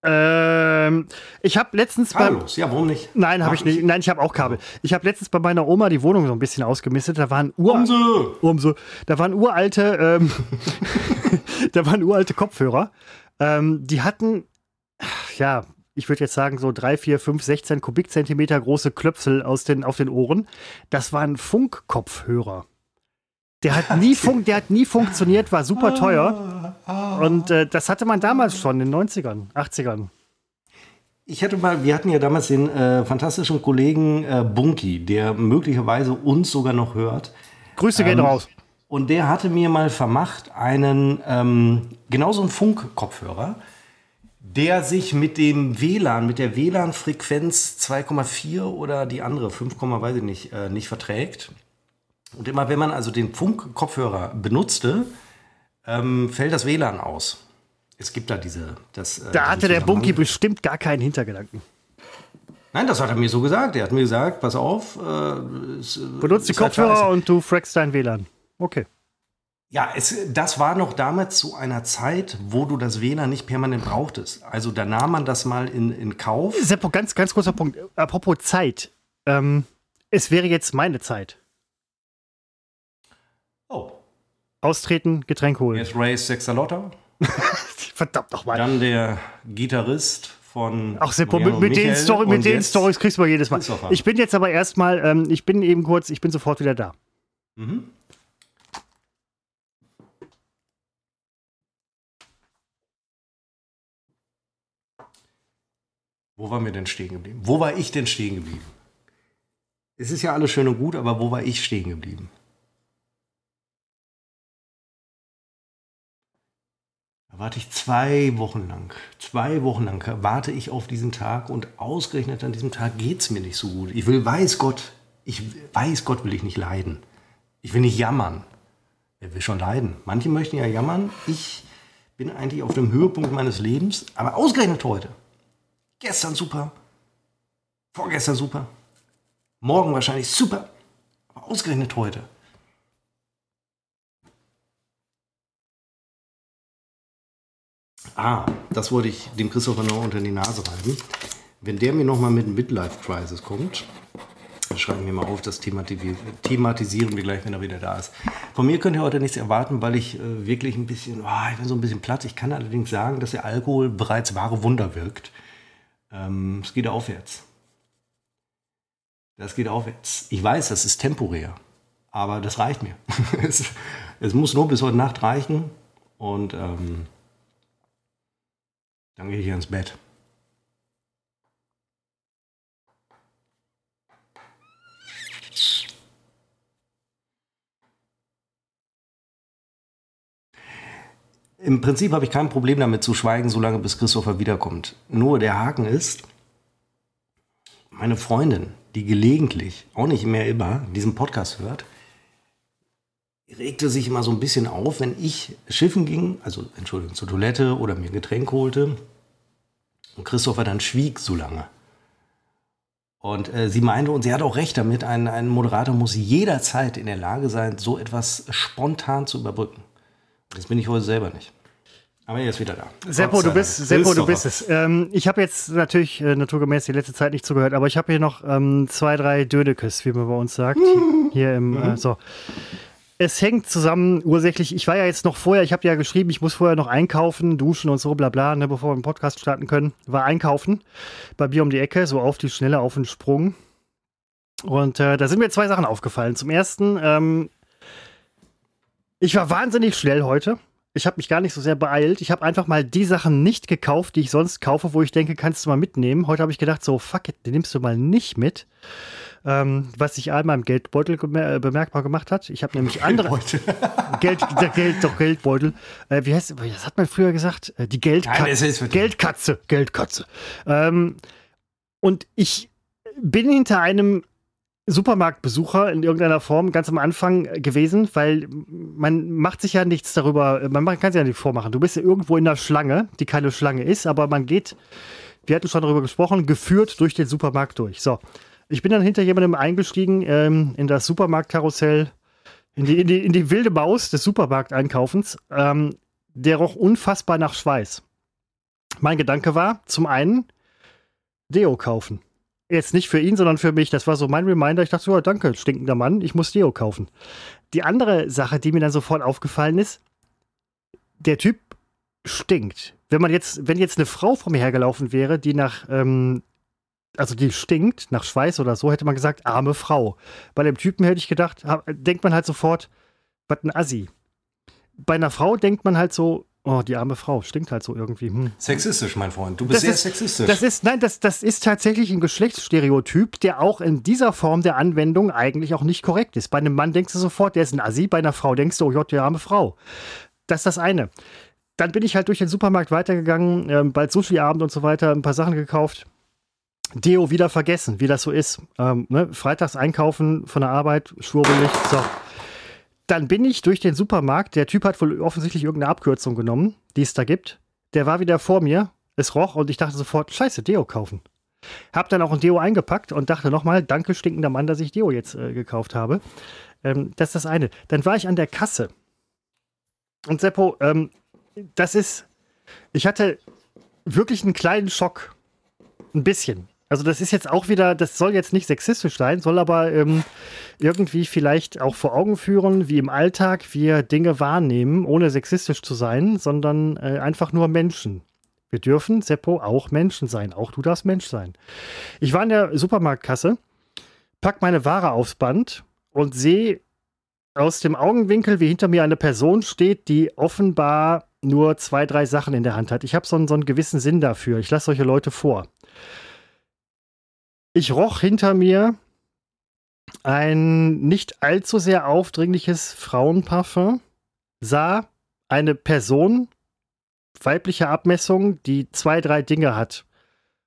Ähm, ich habe letztens beim. Kabellos. Ja, warum nicht? Nein, habe ich nicht. Nein, ich habe auch Kabel. Ich habe letztens bei meiner Oma die Wohnung so ein bisschen ausgemistet. Da waren Ur Umso. Umso. Da waren uralte, ähm, da waren uralte Kopfhörer. Ähm, die hatten, ja, ich würde jetzt sagen, so drei, vier, fünf, 16 Kubikzentimeter große Klöpsel aus den, auf den Ohren. Das waren Funkkopfhörer. Der hat nie, fun der hat nie funktioniert, war super teuer. Und äh, das hatte man damals schon in den 90ern, 80ern. Ich hatte mal, wir hatten ja damals den äh, fantastischen Kollegen äh, Bunky, der möglicherweise uns sogar noch hört. Grüße gehen Ähm, raus. Und der hatte mir mal vermacht einen, ähm, genauso einen Funkkopfhörer, der sich mit dem WLAN, mit der WLAN-Frequenz 2,4 oder die andere, 5, weiß ich nicht, äh, nicht verträgt. Und immer wenn man also den Funkkopfhörer benutzte, ähm, fällt das WLAN aus. Es gibt da diese. Das, äh, da hatte der Bunky bestimmt gar keinen Hintergedanken. Nein, das hat er mir so gesagt. Er hat mir gesagt, pass auf. Äh, es, Benutzt die Kopfhörer halt und du frackst dein WLAN. Okay. Ja, es, das war noch damals zu einer Zeit, wo du das WLAN nicht permanent brauchtest. Also da nahm man das mal in, in Kauf. Seppo, ganz, ganz kurzer Punkt. Apropos Zeit. Ähm, es wäre jetzt meine Zeit. Oh. Austreten, Getränk holen. Jetzt Ray Sexalotta. Verdammt nochmal. Dann der Gitarrist von. Ach, Seppo, mit, mit den, Story, mit den Stories kriegst du jedes Mal. Ich bin jetzt aber erstmal, ähm, ich bin eben kurz, ich bin sofort wieder da. Mhm. Wo waren wir denn stehen geblieben? Wo war ich denn stehen geblieben? Es ist ja alles schön und gut, aber wo war ich stehen geblieben? Warte ich zwei Wochen lang. Zwei Wochen lang warte ich auf diesen Tag und ausgerechnet an diesem Tag geht es mir nicht so gut. Ich will, weiß Gott, ich weiß Gott will ich nicht leiden. Ich will nicht jammern. Wer will schon leiden? Manche möchten ja jammern. Ich bin eigentlich auf dem Höhepunkt meines Lebens, aber ausgerechnet heute. Gestern super. Vorgestern super. Morgen wahrscheinlich super. Aber ausgerechnet heute. Ah, das wollte ich dem Christopher noch unter die Nase reiben. Wenn der mir nochmal mit einem Midlife-Crisis kommt, schreiben wir mal auf, das thematisieren wir gleich, wenn er wieder da ist. Von mir könnt ihr heute nichts erwarten, weil ich äh, wirklich ein bisschen, oh, ich bin so ein bisschen platt. Ich kann allerdings sagen, dass der Alkohol bereits wahre Wunder wirkt. Ähm, es geht aufwärts. Das geht aufwärts. Ich weiß, das ist temporär, aber das reicht mir. es, es, muss nur bis heute Nacht reichen und ähm, dann gehe ich ins Bett. Im Prinzip habe ich kein Problem damit zu schweigen, solange bis Christopher wiederkommt. Nur der Haken ist, meine Freundin, die gelegentlich, auch nicht mehr immer, diesen Podcast hört, regte sich immer so ein bisschen auf, wenn ich schiffen ging, also Entschuldigung, zur Toilette oder mir ein Getränk holte und Christopher dann schwieg so lange. Und äh, sie meinte, und sie hat auch recht damit, ein, ein Moderator muss jederzeit in der Lage sein, so etwas spontan zu überbrücken. Das bin ich heute selber nicht. Aber er ist wieder da. Seppo, du bist, Seppo, du bist es. Ähm, ich habe jetzt natürlich äh, naturgemäß die letzte Zeit nicht zugehört, aber ich habe hier noch ähm, zwei, drei Dönekes, wie man bei uns sagt. hier im, äh, mhm. so. Es hängt zusammen ursächlich. Ich war ja jetzt noch vorher, ich habe ja geschrieben, ich muss vorher noch einkaufen, duschen und so, bla bla, ne, bevor wir den Podcast starten können. War einkaufen bei mir um die Ecke, so auf die Schnelle, auf den Sprung. Und äh, da sind mir zwei Sachen aufgefallen. Zum ersten, ähm, ich war wahnsinnig schnell heute. Ich habe mich gar nicht so sehr beeilt. Ich habe einfach mal die Sachen nicht gekauft, die ich sonst kaufe, wo ich denke, kannst du mal mitnehmen. Heute habe ich gedacht, so, fuck it, die nimmst du mal nicht mit. Ähm, was sich einmal im Geldbeutel äh, bemerkbar gemacht hat. Ich habe nämlich andere. Geldbeutel. Geld, der Geld, doch Geldbeutel. Äh, wie heißt das? hat man früher gesagt? Äh, die Geldkatze. Geldkatze. Geldkatze. Ähm, und ich bin hinter einem Supermarktbesucher in irgendeiner Form ganz am Anfang gewesen, weil man macht sich ja nichts darüber, man kann sich ja nicht vormachen. Du bist ja irgendwo in der Schlange, die keine Schlange ist, aber man geht, wir hatten schon darüber gesprochen, geführt durch den Supermarkt durch. So, ich bin dann hinter jemandem eingestiegen ähm, in das Supermarktkarussell, in die, in, die, in die wilde Maus des Supermarkteinkaufens. Ähm, der roch unfassbar nach Schweiß. Mein Gedanke war, zum einen, Deo kaufen. Jetzt nicht für ihn, sondern für mich. Das war so mein Reminder. Ich dachte ja, danke, stinkender Mann, ich muss Deo kaufen. Die andere Sache, die mir dann sofort aufgefallen ist, der Typ stinkt. Wenn man jetzt, wenn jetzt eine Frau vor mir hergelaufen wäre, die nach, ähm, also die stinkt nach Schweiß oder so, hätte man gesagt, arme Frau. Bei dem Typen hätte ich gedacht, denkt man halt sofort, was ein Assi. Bei einer Frau denkt man halt so, Oh, die arme Frau, stinkt halt so irgendwie. Hm. Sexistisch, mein Freund. Du bist das sehr ist, sexistisch. Das ist, nein, das, das ist tatsächlich ein Geschlechtsstereotyp, der auch in dieser Form der Anwendung eigentlich auch nicht korrekt ist. Bei einem Mann denkst du sofort, der ist ein Assi, bei einer Frau denkst du, oh Gott, die arme Frau. Das ist das eine. Dann bin ich halt durch den Supermarkt weitergegangen, äh, bald Sushi-Abend und so weiter, ein paar Sachen gekauft. Deo wieder vergessen, wie das so ist. Ähm, ne? Freitags einkaufen von der Arbeit, schwurbelig, so. Dann bin ich durch den Supermarkt, der Typ hat wohl offensichtlich irgendeine Abkürzung genommen, die es da gibt. Der war wieder vor mir, es roch und ich dachte sofort, scheiße, Deo kaufen. Hab dann auch ein Deo eingepackt und dachte nochmal, danke stinkender Mann, dass ich Deo jetzt äh, gekauft habe. Ähm, das ist das eine. Dann war ich an der Kasse. Und Seppo, ähm, das ist, ich hatte wirklich einen kleinen Schock. Ein bisschen. Also das ist jetzt auch wieder, das soll jetzt nicht sexistisch sein, soll aber ähm, irgendwie vielleicht auch vor Augen führen, wie im Alltag wir Dinge wahrnehmen, ohne sexistisch zu sein, sondern äh, einfach nur Menschen. Wir dürfen, Seppo, auch Menschen sein. Auch du darfst Mensch sein. Ich war in der Supermarktkasse, pack meine Ware aufs Band und sehe aus dem Augenwinkel, wie hinter mir eine Person steht, die offenbar nur zwei, drei Sachen in der Hand hat. Ich habe so, so einen gewissen Sinn dafür. Ich lasse solche Leute vor. Ich roch hinter mir ein nicht allzu sehr aufdringliches Frauenparfum, sah eine Person weiblicher Abmessung, die zwei, drei Dinge hat.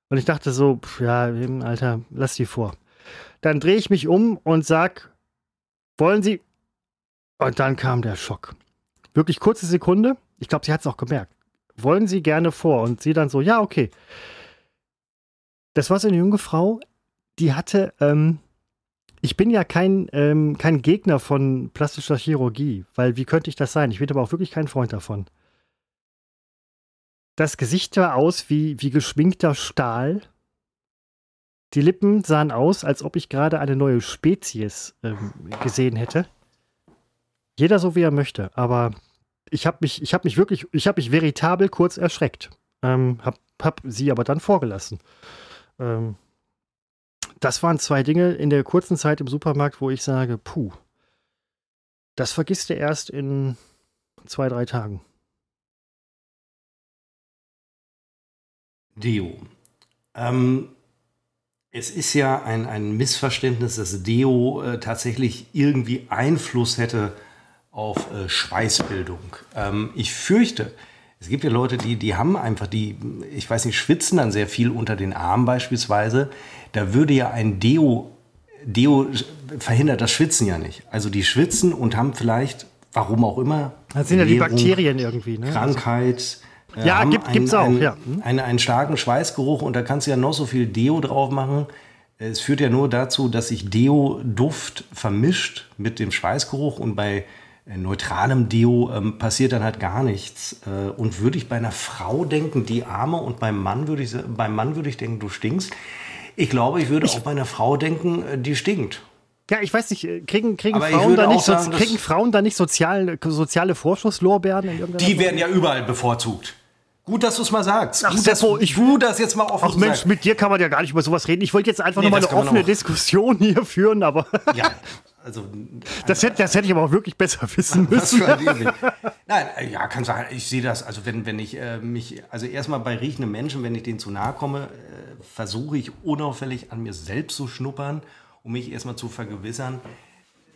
Und ich dachte so, pff, ja, Alter, lass die vor. Dann drehe ich mich um und sag, wollen Sie? Und dann kam der Schock. Wirklich kurze Sekunde. Ich glaube, sie hat es auch gemerkt. Wollen Sie gerne vor? Und sie dann so, ja, okay. Das war so eine junge Frau, die hatte, ähm, ich bin ja kein, ähm, kein Gegner von plastischer Chirurgie, weil wie könnte ich das sein? Ich bin aber auch wirklich kein Freund davon. Das Gesicht sah aus wie, wie geschminkter Stahl. Die Lippen sahen aus, als ob ich gerade eine neue Spezies ähm, gesehen hätte. Jeder so wie er möchte, aber ich habe mich, ich mich wirklich, ich habe mich veritabel kurz erschreckt. Ähm, hab, hab sie aber dann vorgelassen. Ähm, das waren zwei Dinge in der kurzen Zeit im Supermarkt, wo ich sage, puh, das vergisst du erst in zwei, drei Tagen. Deo. Ähm, es ist ja ein, ein Missverständnis, dass Deo äh, tatsächlich irgendwie Einfluss hätte auf äh, Schweißbildung. Ähm, ich fürchte, es gibt ja Leute, die, die haben einfach die, ich weiß nicht, schwitzen dann sehr viel unter den Armen beispielsweise. Da würde ja ein Deo, Deo verhindert das Schwitzen ja nicht. Also die schwitzen und haben vielleicht, warum auch immer, das sind ja die Bakterien irgendwie, ne? Krankheit. Äh, ja, gibt, ein, gibt's auch, ein, ja. Hm? Einen, einen starken Schweißgeruch und da kannst du ja noch so viel Deo drauf machen. Es führt ja nur dazu, dass sich Deo-Duft vermischt mit dem Schweißgeruch und bei neutralem Deo ähm, passiert dann halt gar nichts. Äh, und würde ich bei einer Frau denken, die Arme, und beim Mann würde ich, beim Mann würde ich denken, du stinkst. Ich glaube, ich würde ich, auch bei einer Frau denken, äh, die stinkt. Ja, ich weiß nicht, kriegen, kriegen, Frauen da, nicht sagen, kriegen Frauen da nicht sozial, soziale Vorschusslorbeeren? die werden ja überall bevorzugt. Gut, dass du es mal sagst. Ach, gut, dass ich, du das jetzt mal offen Ach Mensch, sagst. mit dir kann man ja gar nicht über sowas reden. Ich wollte jetzt einfach nee, nur mal eine offene Diskussion hier führen, aber. Ja, also. das, hätte, das hätte ich aber auch wirklich besser wissen müssen. Nein, äh, ja, kann sein. Ich sehe das. Also, wenn, wenn ich äh, mich. Also, erstmal bei riechenden Menschen, wenn ich denen zu nahe komme, äh, versuche ich unauffällig an mir selbst zu schnuppern, um mich erstmal zu vergewissern,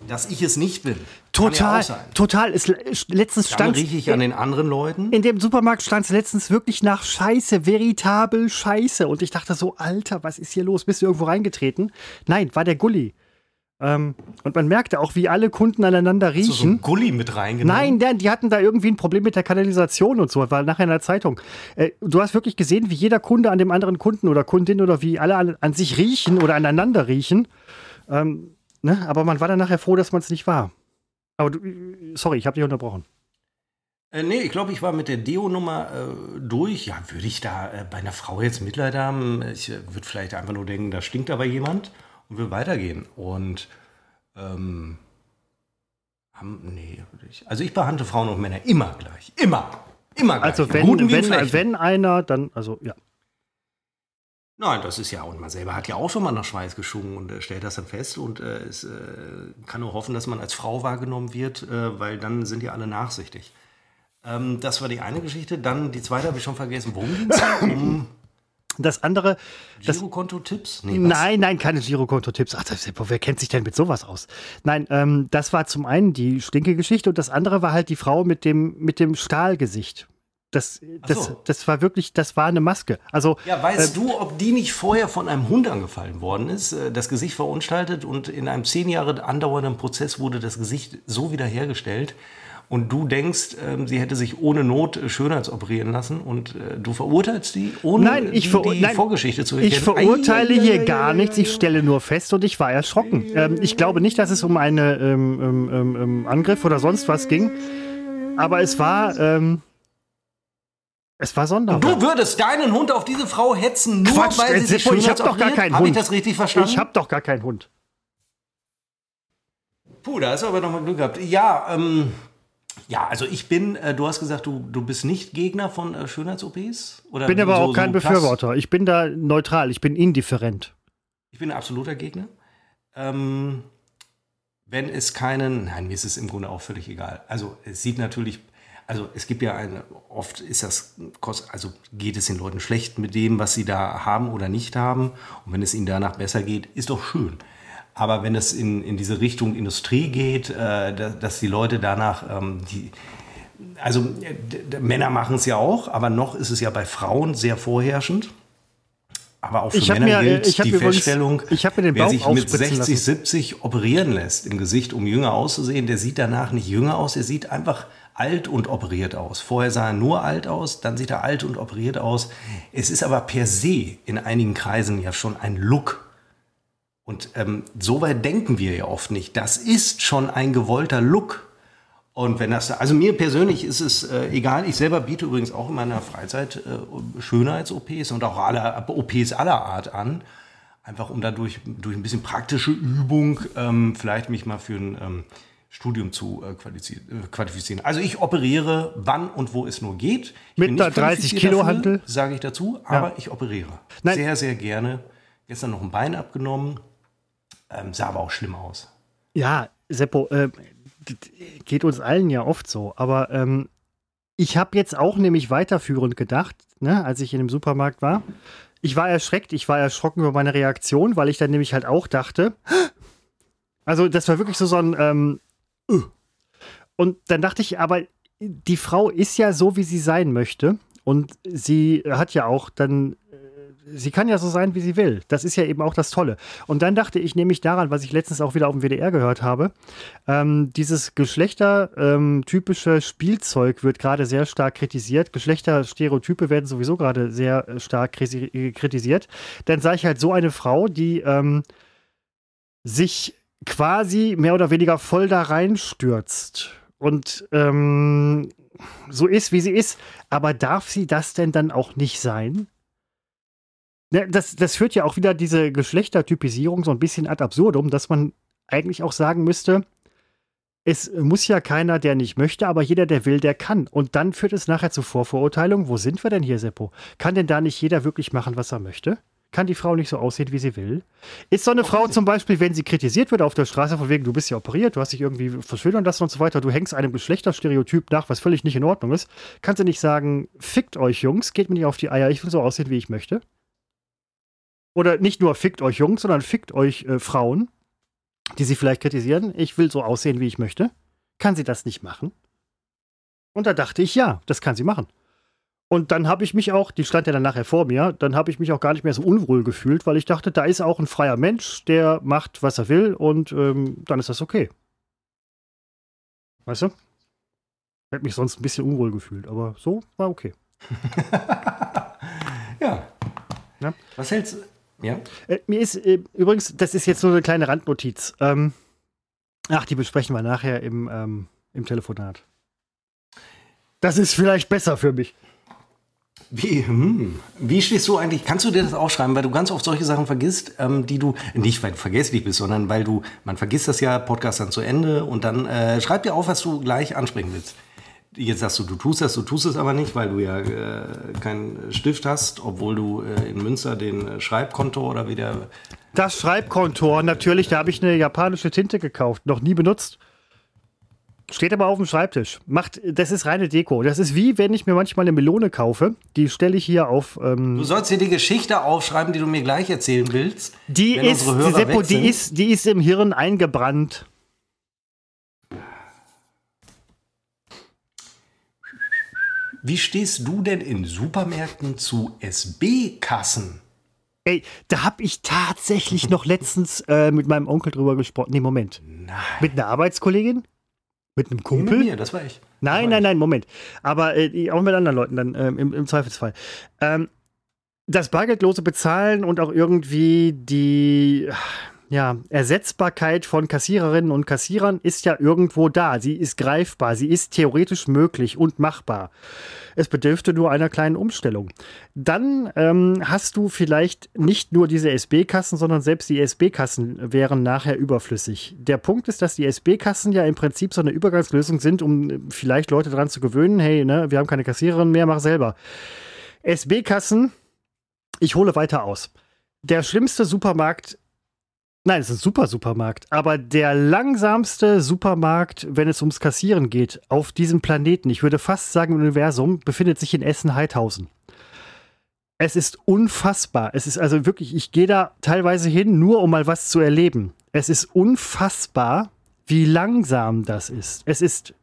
dass ich es nicht bin. Total, ja total. Es, letztens Dann stand rieche ich an den anderen Leuten. In dem Supermarkt stand es letztens wirklich nach Scheiße, veritabel Scheiße. Und ich dachte so, Alter, was ist hier los? Bist du irgendwo reingetreten? Nein, war der Gully. Ähm, und man merkte auch, wie alle Kunden aneinander riechen. Hast du so einen Gully mit reingenommen? Nein, der, die hatten da irgendwie ein Problem mit der Kanalisation und so, war nachher in der Zeitung. Äh, du hast wirklich gesehen, wie jeder Kunde an dem anderen Kunden oder Kundin oder wie alle an, an sich riechen oder aneinander riechen. Ähm, Ne? Aber man war dann nachher froh, dass man es nicht war. Aber du, sorry, ich habe dich unterbrochen. Äh, nee, ich glaube, ich war mit der Deo-Nummer äh, durch. Ja, würde ich da äh, bei einer Frau jetzt Mitleid haben? Ich äh, würde vielleicht einfach nur denken, da stinkt aber jemand und will weitergehen. Und ähm, haben, nee, ich, also ich behandle Frauen und Männer immer gleich. Immer. Immer gleich. Also wenn, wenn, wenn einer, dann, also ja. Nein, das ist ja, und man selber hat ja auch schon mal nach Schweiß geschwungen und äh, stellt das dann fest und äh, es äh, kann nur hoffen, dass man als Frau wahrgenommen wird, äh, weil dann sind ja alle nachsichtig. Ähm, das war die eine Geschichte. Dann die zweite habe ich schon vergessen. Worum ging es? Um das andere. Girokonto-Tipps? Nee, nein, nein, keine Girokonto-Tipps. Ach, das, wer kennt sich denn mit sowas aus? Nein, ähm, das war zum einen die Stinke-Geschichte und das andere war halt die Frau mit dem, mit dem Stahlgesicht. Das, das, so. das war wirklich, das war eine Maske. Also, ja, weißt äh, du, ob die nicht vorher von einem Hund angefallen worden ist, äh, das Gesicht verunstaltet und in einem zehn Jahre andauernden Prozess wurde das Gesicht so wiederhergestellt, und du denkst, ähm, sie hätte sich ohne Not äh, Schönheitsoperieren lassen und äh, du verurteilst die, ohne nein, ich die, die nein, Vorgeschichte zu erkennen. Ich verurteile ei, hier ei, gar ei, nichts, ich stelle nur fest und ich war erschrocken. Ähm, ich glaube nicht, dass es um einen ähm, ähm, ähm, ähm, Angriff oder sonst was ging, aber es war... Es war sonderbar. Und du würdest deinen Hund auf diese Frau hetzen, nur Quatsch, weil sie sich Ich hab doch gar keinen Hund. Habe ich das richtig verstanden? Ich hab doch gar keinen Hund. Puh, da hast du aber noch mal Glück gehabt. Ja, ähm, ja, also ich bin, äh, du hast gesagt, du, du bist nicht Gegner von äh, Schönheits-OPs? Ich bin aber so, auch kein so Befürworter. Ich bin da neutral, ich bin indifferent. Ich bin ein absoluter Gegner. Ähm, wenn es keinen, nein, mir ist es im Grunde auch völlig egal. Also es sieht natürlich, also es gibt ja eine, oft ist das, also geht es den Leuten schlecht mit dem, was sie da haben oder nicht haben. Und wenn es ihnen danach besser geht, ist doch schön. Aber wenn es in, in diese Richtung Industrie geht, äh, dass, die Leute danach, ähm, die, also äh, Männer machen es ja auch, aber noch ist es ja bei Frauen sehr vorherrschend. Aber auch für ich Männer mir, gilt ich die übrigens, Feststellung, ich mir wer sich mit 60, lassen. 70 operieren lässt im Gesicht, um jünger auszusehen, der sieht danach nicht jünger aus, er sieht einfach alt und operiert aus. Vorher sah er nur alt aus, dann sieht er alt und operiert aus. Es ist aber per se in einigen Kreisen ja schon ein Look, und ähm, so weit denken wir ja oft nicht. Das ist schon ein gewollter Look. Und wenn das, also mir persönlich ist es äh, egal. Ich selber biete übrigens auch in meiner Freizeit äh, Schönheits-OPs und auch alle, OPs aller Art an. Einfach um dadurch durch ein bisschen praktische Übung ähm, vielleicht mich mal für ein ähm, Studium zu äh, äh qualifizieren. Also ich operiere, wann und wo es nur geht. Ich Mit der 30 Kilo Handel? Sage ich dazu, aber ja. ich operiere. Nein. Sehr, sehr gerne. Gestern noch ein Bein abgenommen. Ähm, sah aber auch schlimm aus. Ja, Seppo, äh, geht uns allen ja oft so. Aber ähm, ich habe jetzt auch nämlich weiterführend gedacht, ne, als ich in dem Supermarkt war. Ich war erschreckt, ich war erschrocken über meine Reaktion, weil ich dann nämlich halt auch dachte, also das war wirklich so so ein ähm, uh. und dann dachte ich, aber die Frau ist ja so, wie sie sein möchte und sie hat ja auch dann sie kann ja so sein, wie sie will. Das ist ja eben auch das Tolle. Und dann dachte ich nämlich daran, was ich letztens auch wieder auf dem WDR gehört habe, ähm, dieses geschlechtertypische ähm, Spielzeug wird gerade sehr stark kritisiert. Geschlechterstereotype werden sowieso gerade sehr äh, stark kritisiert. Dann sah ich halt so eine Frau, die ähm, sich quasi mehr oder weniger voll da reinstürzt und ähm, so ist, wie sie ist. Aber darf sie das denn dann auch nicht sein? Das, das führt ja auch wieder diese Geschlechtertypisierung so ein bisschen ad absurdum, dass man eigentlich auch sagen müsste, es muss ja keiner, der nicht möchte, aber jeder, der will, der kann. Und dann führt es nachher zu Vorverurteilungen. Wo sind wir denn hier, Seppo? Kann denn da nicht jeder wirklich machen, was er möchte? Kann die Frau nicht so aussehen, wie sie will? Ist so eine oh, Frau zum Beispiel, wenn sie kritisiert wird auf der Straße, von wegen, du bist ja operiert, du hast dich irgendwie verschönern lassen und so weiter, du hängst einem Geschlechterstereotyp nach, was völlig nicht in Ordnung ist, kann sie nicht sagen, fickt euch Jungs, geht mir nicht auf die Eier, ich will so aussehen, wie ich möchte? Oder nicht nur fickt euch Jungs, sondern fickt euch äh, Frauen, die sie vielleicht kritisieren. Ich will so aussehen, wie ich möchte. Kann sie das nicht machen? Und da dachte ich, ja, das kann sie machen. Und dann habe ich mich auch, die stand ja dann nachher vor mir, dann habe ich mich auch gar nicht mehr so unwohl gefühlt, weil ich dachte, da ist auch ein freier Mensch, der macht, was er will und ähm, dann ist das okay. Weißt du? Ich hätte mich sonst ein bisschen unwohl gefühlt, aber so war okay. ja. ja. Was hältst du? Ja. Äh, mir ist äh, übrigens, das ist jetzt so eine kleine Randnotiz. Ähm, ach, die besprechen wir nachher im, ähm, im Telefonat. Das ist vielleicht besser für mich. Wie, hm, wie stehst du eigentlich? Kannst du dir das aufschreiben, weil du ganz oft solche Sachen vergisst, ähm, die du nicht weil du vergesslich bist, sondern weil du man vergisst das ja Podcast dann zu Ende und dann äh, schreib dir auf, was du gleich ansprechen willst jetzt sagst du, du tust das, du tust es aber nicht, weil du ja äh, keinen Stift hast, obwohl du äh, in Münster den äh, Schreibkonto oder wieder. Das Schreibkontor, natürlich, da habe ich eine japanische Tinte gekauft, noch nie benutzt. Steht aber auf dem Schreibtisch. Macht, das ist reine Deko. Das ist wie, wenn ich mir manchmal eine Melone kaufe. Die stelle ich hier auf. Ähm du sollst dir die Geschichte aufschreiben, die du mir gleich erzählen willst. Die ist, Seppo, die ist, die ist im Hirn eingebrannt. Wie stehst du denn in Supermärkten zu SB-Kassen? Ey, da habe ich tatsächlich noch letztens äh, mit meinem Onkel drüber gesprochen. Nee, Moment. Nein. Mit einer Arbeitskollegin? Mit einem Kumpel? Mit mir, das war ich. Nein, war nein, ich. nein, Moment. Aber äh, auch mit anderen Leuten dann ähm, im, im Zweifelsfall. Ähm, das bargeldlose Bezahlen und auch irgendwie die ja, Ersetzbarkeit von Kassiererinnen und Kassierern ist ja irgendwo da. Sie ist greifbar, sie ist theoretisch möglich und machbar. Es bedürfte nur einer kleinen Umstellung. Dann ähm, hast du vielleicht nicht nur diese SB-Kassen, sondern selbst die SB-Kassen wären nachher überflüssig. Der Punkt ist, dass die SB-Kassen ja im Prinzip so eine Übergangslösung sind, um vielleicht Leute daran zu gewöhnen, hey, ne, wir haben keine Kassiererin mehr, mach selber. SB-Kassen, ich hole weiter aus. Der schlimmste Supermarkt Nein, es ist ein super Supermarkt, aber der langsamste Supermarkt, wenn es ums Kassieren geht, auf diesem Planeten, ich würde fast sagen im Universum, befindet sich in Essen-Heidhausen. Es ist unfassbar. Es ist also wirklich, ich gehe da teilweise hin, nur um mal was zu erleben. Es ist unfassbar, wie langsam das ist. Es ist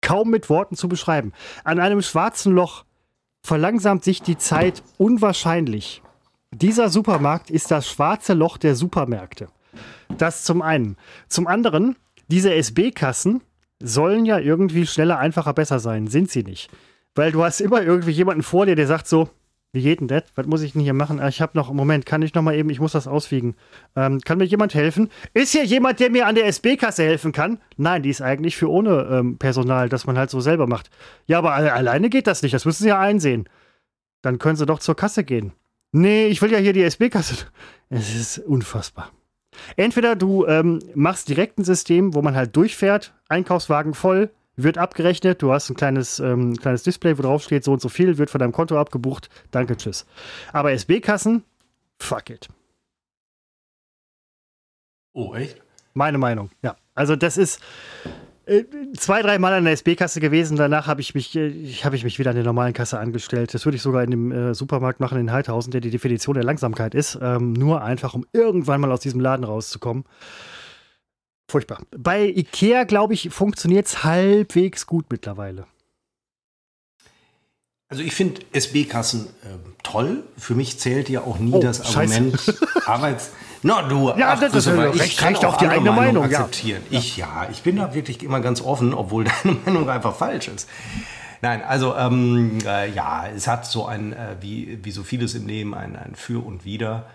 kaum mit Worten zu beschreiben. An einem schwarzen Loch verlangsamt sich die Zeit unwahrscheinlich. Dieser Supermarkt ist das schwarze Loch der Supermärkte. Das zum einen. Zum anderen, diese SB-Kassen sollen ja irgendwie schneller, einfacher, besser sein. Sind sie nicht. Weil du hast immer irgendwie jemanden vor dir, der sagt so, wie geht denn das? Was muss ich denn hier machen? Ah, Ich habe noch, Moment, kann ich noch mal eben, ich muss das auswiegen. Ähm, kann mir jemand helfen? Ist hier jemand, der mir an der SB-Kasse helfen kann? Nein, die ist eigentlich für ohne ähm, Personal, das man halt so selber macht. Ja, aber alle- alleine geht das nicht, das müssen sie ja einsehen. Dann können sie doch zur Kasse gehen. Nee, ich will ja hier die SB-Kasse. Es ist unfassbar. Entweder du ähm, machst direkt ein System, wo man halt durchfährt, Einkaufswagen voll, wird abgerechnet, du hast ein kleines, ähm, kleines Display, wo drauf steht, so und so viel, wird von deinem Konto abgebucht, danke, tschüss. Aber SB-Kassen, fuck it. Oh, echt? Meine Meinung, ja. Also das ist zwei, drei Mal an der SB-Kasse gewesen. Danach habe ich mich, äh, ich- habe ich mich wieder an der normalen Kasse angestellt. Das würde ich sogar in dem äh, Supermarkt machen in Heidhausen, der die Definition der Langsamkeit ist. Ähm, nur einfach, um irgendwann mal aus diesem Laden rauszukommen. Furchtbar. Bei Ikea, glaube ich, funktioniert es halbwegs gut mittlerweile. Also ich finde SB-Kassen ähm, toll. Für mich zählt ja auch nie Oh, das scheiße. Argument Arbeits... Na du, Ja, das ist ja ich recht- kann recht auch auf die eigene Meinung, ja. akzeptieren. Ich ja, ich bin da wirklich immer ganz offen, obwohl deine Meinung einfach falsch ist. Nein, also ähm, äh, ja, es hat so ein, äh, wie, wie so vieles im Leben, ein, ein Für und Wider.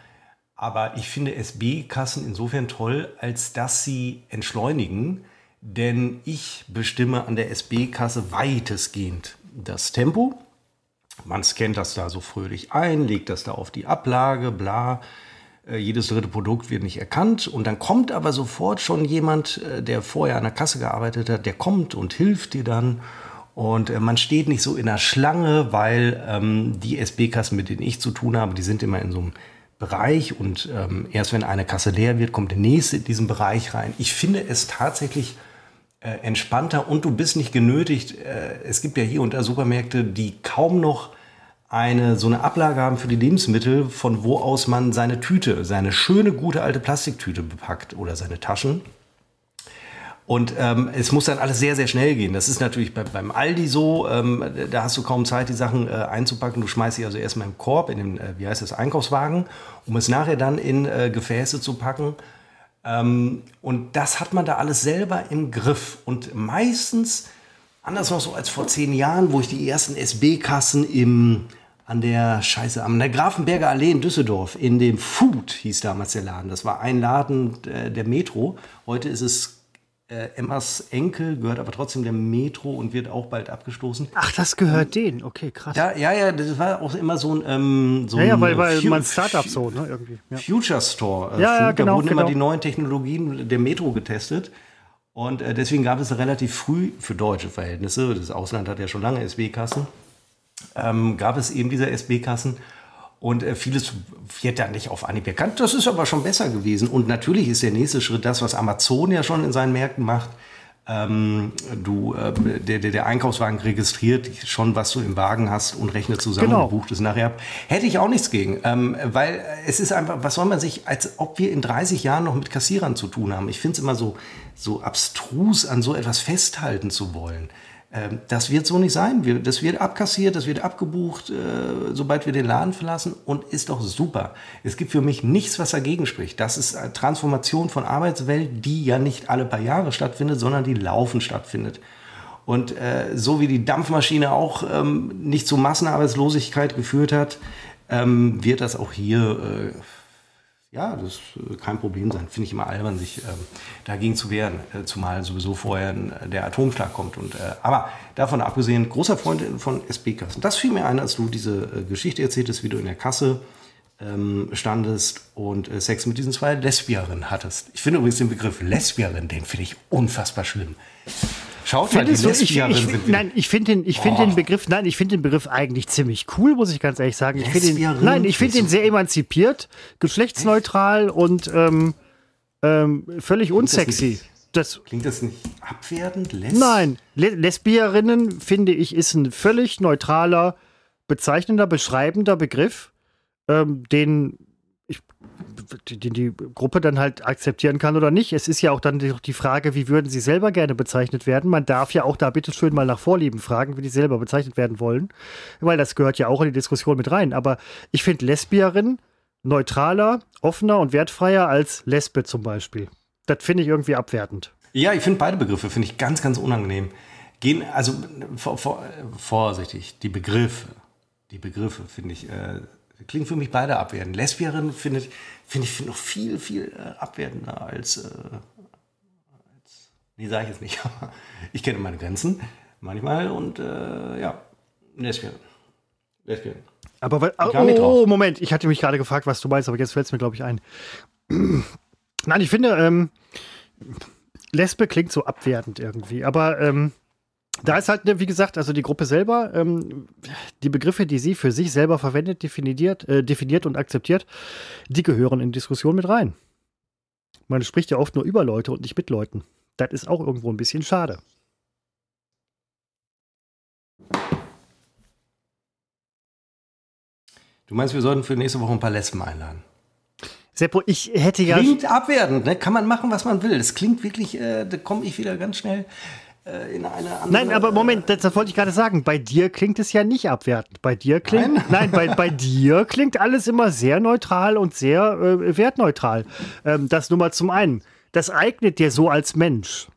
Aber ich finde SB-Kassen insofern toll, als dass sie entschleunigen, denn ich bestimme an der SB-Kasse weitestgehend das Tempo. Man scannt das da so fröhlich ein, legt das da auf die Ablage, bla. Äh, Jedes dritte Produkt wird nicht erkannt. Und dann kommt aber sofort schon jemand, äh, der vorher an der Kasse gearbeitet hat, der kommt und hilft dir dann. Und äh, man steht nicht so in der Schlange, weil ähm, die SB-Kassen, mit denen ich zu tun habe, die sind immer in so einem Bereich. Und ähm, erst wenn eine Kasse leer wird, kommt der nächste in diesen Bereich rein. Ich finde es tatsächlich äh, entspannter und du bist nicht genötigt. Äh, es gibt ja hier und da Supermärkte, die kaum noch eine so eine Ablage haben für die Lebensmittel, von wo aus man seine Tüte, seine schöne, gute alte Plastiktüte bepackt oder seine Taschen. Und ähm, es muss dann alles sehr, sehr schnell gehen. Das ist natürlich bei, beim Aldi so. Ähm, da hast du kaum Zeit, die Sachen äh, einzupacken. Du schmeißt sie also erstmal im Korb, in den, äh, wie heißt das, Einkaufswagen, um es nachher dann in äh, Gefäße zu packen. Ähm, und das hat man da alles selber im Griff. Und meistens, anders noch so als vor zehn Jahren, wo ich die ersten SB-Kassen im an der Scheiße, an der Grafenberger Allee in Düsseldorf, in dem Food hieß damals der Laden. Das war ein Laden äh, der Metro. Heute ist es äh, Emmas Enkel, gehört aber trotzdem der Metro und wird auch bald abgestoßen. Ach, das gehört denen. Okay, krass. Ja, ja, ja, das war auch immer so ein, ähm, so ja, ja, weil, weil Fu- man Startup so, ne, irgendwie. Ja. Future Store. äh, Ja, ja, Food. genau, Da wurden genau. immer die neuen Technologien der Metro getestet. Und äh, deswegen gab es relativ früh für deutsche Verhältnisse, das Ausland hat ja schon lange SB-Kassen, ähm, gab es eben diese SB-Kassen. Und äh, vieles wird dann nicht auf Anhieb erkannt. Das ist aber schon besser gewesen. Und natürlich ist der nächste Schritt das, was Amazon ja schon in seinen Märkten macht. Ähm, du, äh, der, der, der Einkaufswagen registriert schon, was du im Wagen hast und rechnet zusammen Genau. und bucht es nachher ab. Hätte ich auch nichts gegen, ähm, weil es ist einfach, was soll man sich, als ob wir in 30 Jahren noch mit Kassierern zu tun haben. Ich finde es immer so, so abstrus, an so etwas festhalten zu wollen. Ähm, das wird so nicht sein. Das wird abkassiert, das wird abgebucht, äh, sobald wir den Laden verlassen und ist doch super. Es gibt für mich nichts, was dagegen spricht. Das ist eine Transformation von Arbeitswelt, die ja nicht alle paar Jahre stattfindet, sondern die laufend stattfindet. Und äh, so wie die Dampfmaschine auch ähm, nicht zu Massenarbeitslosigkeit geführt hat, ähm, wird das auch hier äh, ja, das ist äh, kein Problem sein. Finde ich immer albern, sich ähm, dagegen zu wehren, äh, zumal sowieso vorher äh, der Atomschlag kommt. Und, äh, aber davon abgesehen, großer Freund von SB-Kassen. Das fiel mir ein, als du diese äh, Geschichte erzähltest, wie du in der Kasse ähm, standest und äh, Sex mit diesen zwei Lesbierinnen hattest. Ich finde übrigens den Begriff Lesbierin, den finde ich unfassbar schlimm. Schaut mal, die so, ich, ich, sind Nein, ich finde den, ich finde den Begriff, nein, ich finde den Begriff eigentlich ziemlich cool, muss ich ganz ehrlich sagen. Ich den, nein, ich finde den sehr emanzipiert, geschlechtsneutral Echt? und ähm, ähm, völlig klingt unsexy. Das, das, klingt das nicht abwertend? Les nein, Le Lesbierinnen finde ich ist ein völlig neutraler, bezeichnender, beschreibender Begriff, ähm, den die, die Gruppe dann halt akzeptieren kann oder nicht. Es ist ja auch dann die Frage, wie würden sie selber gerne bezeichnet werden. Man darf ja auch da bitteschön mal nach Vorlieben fragen, wie die selber bezeichnet werden wollen, weil das gehört ja auch in die Diskussion mit rein. Aber ich finde Lesbierin neutraler, offener und wertfreier als Lesbe zum Beispiel. Das finde ich irgendwie abwertend. Ja, ich finde beide Begriffe finde ich ganz, ganz unangenehm. Gehen, also vor, vor, vorsichtig, die Begriffe, die Begriffe finde ich äh, Klingt für mich beide abwertend. Lesbierin finde ich, find ich noch viel, viel äh, abwertender als, äh, als nee, sage ich jetzt nicht. ich kenne meine Grenzen manchmal und äh, ja, Lesbierin. Lesbierin. Aber weil, oh, oh, Moment, ich hatte mich gerade gefragt, was du meinst, aber jetzt fällt es mir, glaube ich, ein. Nein, ich finde, ähm, Lesbe klingt so abwertend irgendwie, aber ähm, da ist halt, ne, wie gesagt, also die Gruppe selber, ähm, die Begriffe, die sie für sich selber verwendet, definiert, äh, definiert und akzeptiert, die gehören in Diskussion mit rein. Man spricht ja oft nur über Leute und nicht mit Leuten. Das ist auch irgendwo ein bisschen schade. Du meinst, wir sollten für nächste Woche ein paar Lesben einladen? Seppo, ich hätte ja. Klingt abwertend, ne? Kann man machen, was man will. Es klingt wirklich, äh, da komme ich wieder ganz schnell in eine andere. Nein, aber Moment, das, das wollte ich gerade sagen. Bei dir klingt es ja nicht abwertend. Bei dir klingt. Nein, nein bei, bei dir klingt alles immer sehr neutral und sehr äh, wertneutral. Ähm, das nur mal zum einen. Das eignet dir so als Mensch.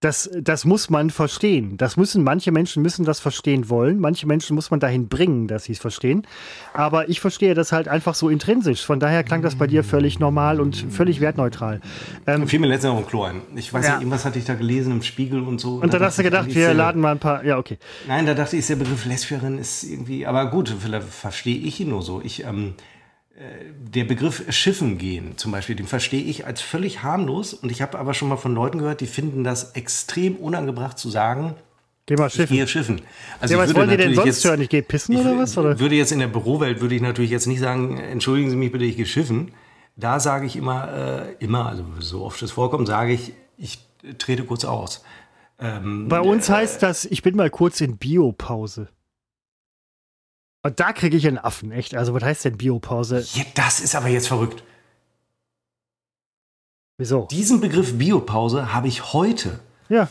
Das, das muss man verstehen. Das müssen, manche Menschen müssen das verstehen wollen. Manche Menschen muss man dahin bringen, dass sie es verstehen. Aber ich verstehe das halt einfach so intrinsisch. Von daher klang das bei dir völlig normal und völlig wertneutral. Ähm, fiel mir letztens auch ein Klo ein. Ich weiß ja. nicht, irgendwas hatte ich da gelesen im Spiegel und so. Und, und dann hast du gedacht, wir laden mal ein paar, ja, okay. Nein, da dachte ich, der Begriff Lesbierin ist irgendwie, aber gut, vielleicht verstehe ich ihn nur so. Ich, ähm, der Begriff Schiffen gehen zum Beispiel, den verstehe ich als völlig harmlos. Und ich habe aber schon mal von Leuten gehört, die finden das extrem unangebracht zu sagen, Geh mal schiffen. Ich gehe schiffen. Also ja, was wollen die denn sonst jetzt, hören? Ich gehe pissen ich, oder was? Oder? Würde jetzt in der Bürowelt würde ich natürlich jetzt nicht sagen, entschuldigen Sie mich bitte, ich gehe schiffen. Da sage ich immer, äh, immer, also so oft es vorkommt, sage ich, ich trete kurz aus. Ähm, Bei uns äh, heißt das, ich bin mal kurz in Biopause. Und da kriege ich einen Affen, echt. Also, was heißt denn Biopause? Ja, das ist aber jetzt verrückt. Wieso? Diesen Begriff Biopause habe ich heute. Ja.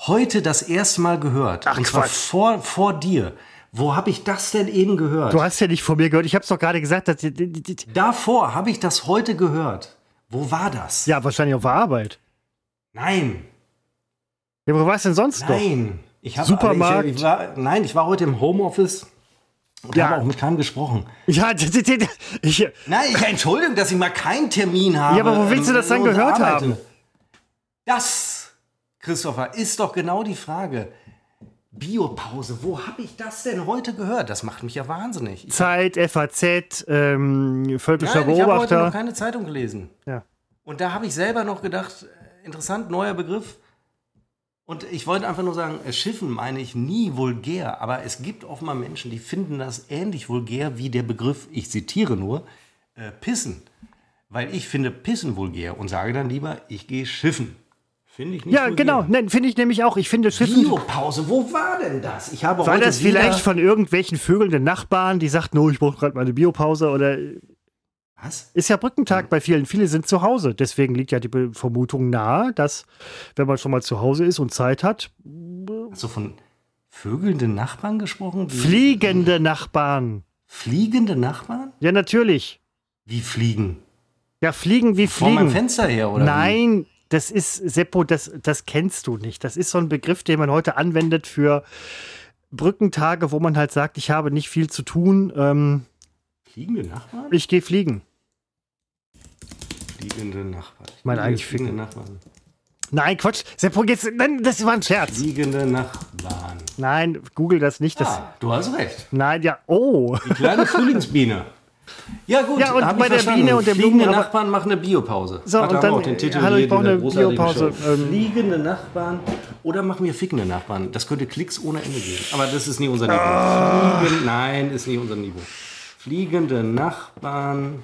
Heute das erste Mal gehört. Ach, und zwar vor, vor dir. Wo habe ich das denn eben gehört? Du hast ja nicht vor mir gehört. Ich habe es doch gerade gesagt. Dass, Davor habe ich das heute gehört. Wo war das? Ja, wahrscheinlich auf der Arbeit. Nein. Ja, wo warst du denn sonst Nein. noch? Nein. Ich hab, Supermarkt? Ich, ich war, nein, ich war heute im Homeoffice. Und ja. habe auch mit keinem gesprochen. Ja, ich, Nein, ich Entschuldigung, dass ich mal keinen Termin habe. Ja, aber wo willst du das dann gehört arbeite. haben? Das, Christopher, ist doch genau die Frage. Biopause, wo habe ich das denn heute gehört? Das macht mich ja wahnsinnig. Ich Zeit, FAZ, ähm, völkischer Nein, Beobachter. Ich habe heute noch keine Zeitung gelesen. Ja. Und da habe ich selber noch gedacht, interessant, neuer Begriff. Und ich wollte einfach nur sagen, äh, Schiffen meine ich nie vulgär, aber es gibt offenbar Menschen, die finden das ähnlich vulgär wie der Begriff, ich zitiere nur, äh, Pissen. Weil ich finde Pissen vulgär und sage dann lieber, ich gehe Schiffen. Finde ich nicht Ja, vulgär. genau, ne, finde ich nämlich auch. Ich finde Schiffen. Biopause, wo war denn das? Ich habe War das vielleicht von irgendwelchen vögelnden Nachbarn, die sagten, oh, ich brauche gerade meine Biopause oder was? Ist ja Brückentag bei vielen. Viele sind zu Hause. Deswegen liegt ja die Vermutung nahe, dass, wenn man schon mal zu Hause ist und Zeit hat. Also von, Vögelnde Nachbarn gesprochen? Wie, Fliegende Nachbarn. fliegende Nachbarn? Ja, natürlich. Wie fliegen? Ja, fliegen wie meinem fliegen. Fenster her, oder? Wie? Nein, das ist, Seppo, das, das kennst du nicht. Das ist so ein Begriff, den man heute anwendet für Brückentage, wo man halt sagt, ich habe nicht viel zu tun, ähm, Fliegende Nachbarn? ich gehe fliegen. Fliegende Nachbarn. Ich meine eigentlich fliegende Nachbarn. Nein, Quatsch. Seppo, jetzt, nein, das war ein Scherz. Fliegende Nachbarn. Nein, google das nicht. Das, Ah, du hast recht. Nein, ja, oh. Die kleine Frühlingsbiene. Ja gut, Ja, und bei der. Biene und der Fliegende Blumen, Nachbarn machen eine Biopause. So, Hat und dann, auch den Titel hallo, ich brauche eine Biopause. Ähm, Fliegende Nachbarn oder machen wir fickende Nachbarn. Das könnte Klicks ohne Ende geben. Aber das ist nie unser Niveau. Ah. Fliegen, nein, ist nie unser Niveau. Fliegende Nachbarn.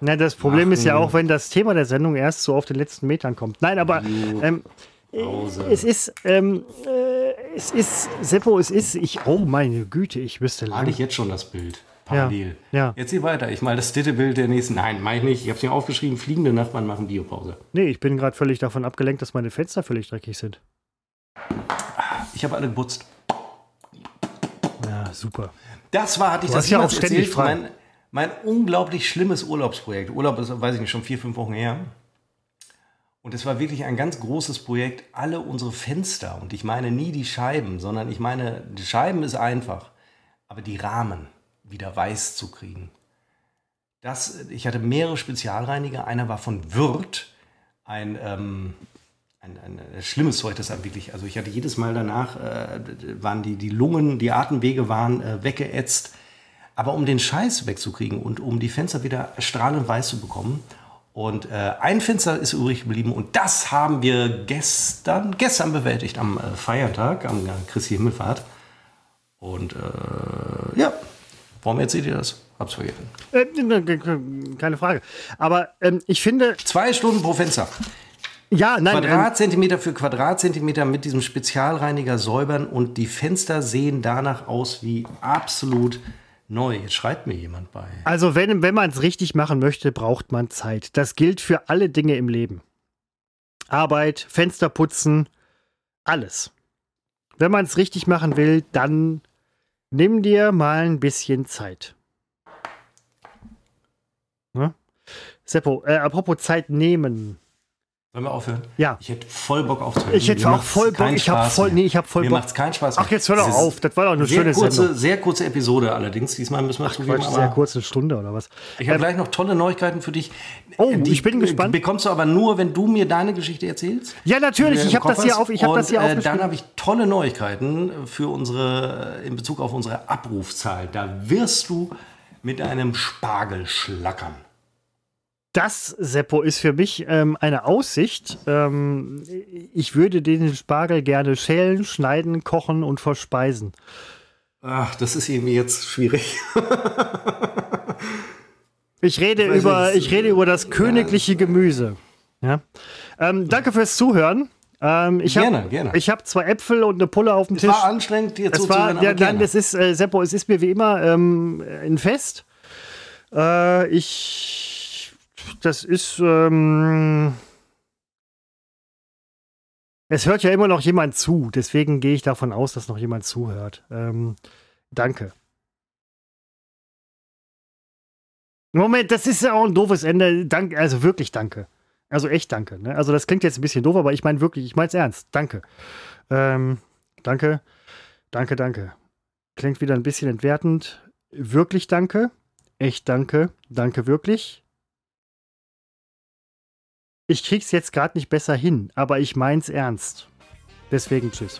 Na, das Problem ist ja auch, wenn das Thema der Sendung erst so auf den letzten Metern kommt. Nein, aber ähm, Pause. es ist, ähm, äh, es ist, Seppo, es ist, ich, oh meine Güte, ich wüsste Hatte lange. ich jetzt schon das Bild. Parallel. ja. Jetzt hier weiter. Ich mal das dritte Bild der nächsten. Nein, mach ich nicht. Ich habe es mir aufgeschrieben. Fliegende Nachbarn machen Biopause. Nee, ich bin gerade völlig davon abgelenkt, dass meine Fenster völlig dreckig sind. Ich habe alle geputzt. Ja, super. Das war, hatte ich Du das hast ja auch ständig erzählt, frei. mein, mein unglaublich schlimmes Urlaubsprojekt. Urlaub ist, weiß ich nicht, schon vier, fünf Wochen her. Und es war wirklich ein ganz großes Projekt, alle unsere Fenster, und ich meine nie die Scheiben, sondern ich meine, die Scheiben ist einfach, aber die Rahmen wieder weiß zu kriegen. Das, ich hatte mehrere Spezialreiniger, einer war von Wirth, ein, ähm, ein, ein schlimmes Zeug, das wirklich, also ich hatte jedes Mal danach, äh, waren die, die Lungen, die Atemwege waren äh, weggeätzt. Aber um den Scheiß wegzukriegen und um die Fenster wieder strahlend weiß zu bekommen. Und äh, ein Fenster ist übrig geblieben und das haben wir gestern, gestern bewältigt am äh, Feiertag, am äh, Christi Himmelfahrt. Und äh, ja, warum erzählt ihr das? Hab's vergessen. Äh, keine Frage. Aber ähm, ich finde, Zwei Stunden pro Fenster. ja, nein, ähm, Quadratzentimeter für Quadratzentimeter mit diesem Spezialreiniger säubern und die Fenster sehen danach aus wie absolut neu. Jetzt schreibt mir jemand bei. also wenn, wenn man es richtig machen möchte, braucht man Zeit. Das gilt für alle Dinge im Leben. Arbeit, Fenster putzen, alles. Wenn man es richtig machen will, dann nimm dir mal ein bisschen Zeit. Ne? Seppo, äh, apropos Zeit nehmen. Sollen wir aufhören? Ja. Ich hätte voll Bock aufzuhören. Ich hätte Mir auch voll Bock. Ich habe voll, nee, ich habe voll Mir Bock. macht's keinen Spaß mehr. Ach, jetzt hör doch auf. Das war doch eine sehr schöne kurze, Sendung. Sehr kurze Episode allerdings. Diesmal müssen wir zugeben. Quatsch, sehr kurze Stunde oder was? Ich habe gleich noch tolle Neuigkeiten für dich. Oh, Die ich bin gespannt. bekommst du aber nur, wenn du mir deine Geschichte erzählst. Ja, natürlich. Ich im habe das hier auf. Ich habe das hier äh, aufgeschrieben. Dann habe ich tolle Neuigkeiten für unsere, in Bezug auf unsere Abrufzahl. Da wirst du mit einem Spargel schlackern. Das, Seppo, ist für mich ähm, eine Aussicht. Ähm, ich würde den Spargel gerne schälen, schneiden, kochen und verspeisen. Ach, das ist irgendwie jetzt schwierig. Ich rede, weiß über, nicht, ich rede über das königliche Gemüse. Ja? Ähm, danke fürs Zuhören. Ähm, ich Gerne, hab, gerne. Ich habe zwei Äpfel und eine Pulle auf dem Es Tisch. war anstrengend, dir Es zuzuhören, war, aber ja, nein, das ist, äh, Seppo, es ist mir wie immer ähm, ein Fest. Äh, ich, das ist, ähm, es hört ja immer noch jemand zu, deswegen gehe ich davon aus, dass noch jemand zuhört. Ähm, danke. Moment, das ist ja auch ein doofes Ende. Dank, also wirklich danke. Also echt danke. Ne? Also das klingt jetzt ein bisschen doof, aber ich meine wirklich, ich meine es ernst. Danke. Ähm, danke. Danke, danke. Klingt wieder ein bisschen entwertend. Wirklich danke. Echt danke. Danke wirklich. Ich krieg's jetzt gerade nicht besser hin, aber ich mein's ernst. Deswegen tschüss.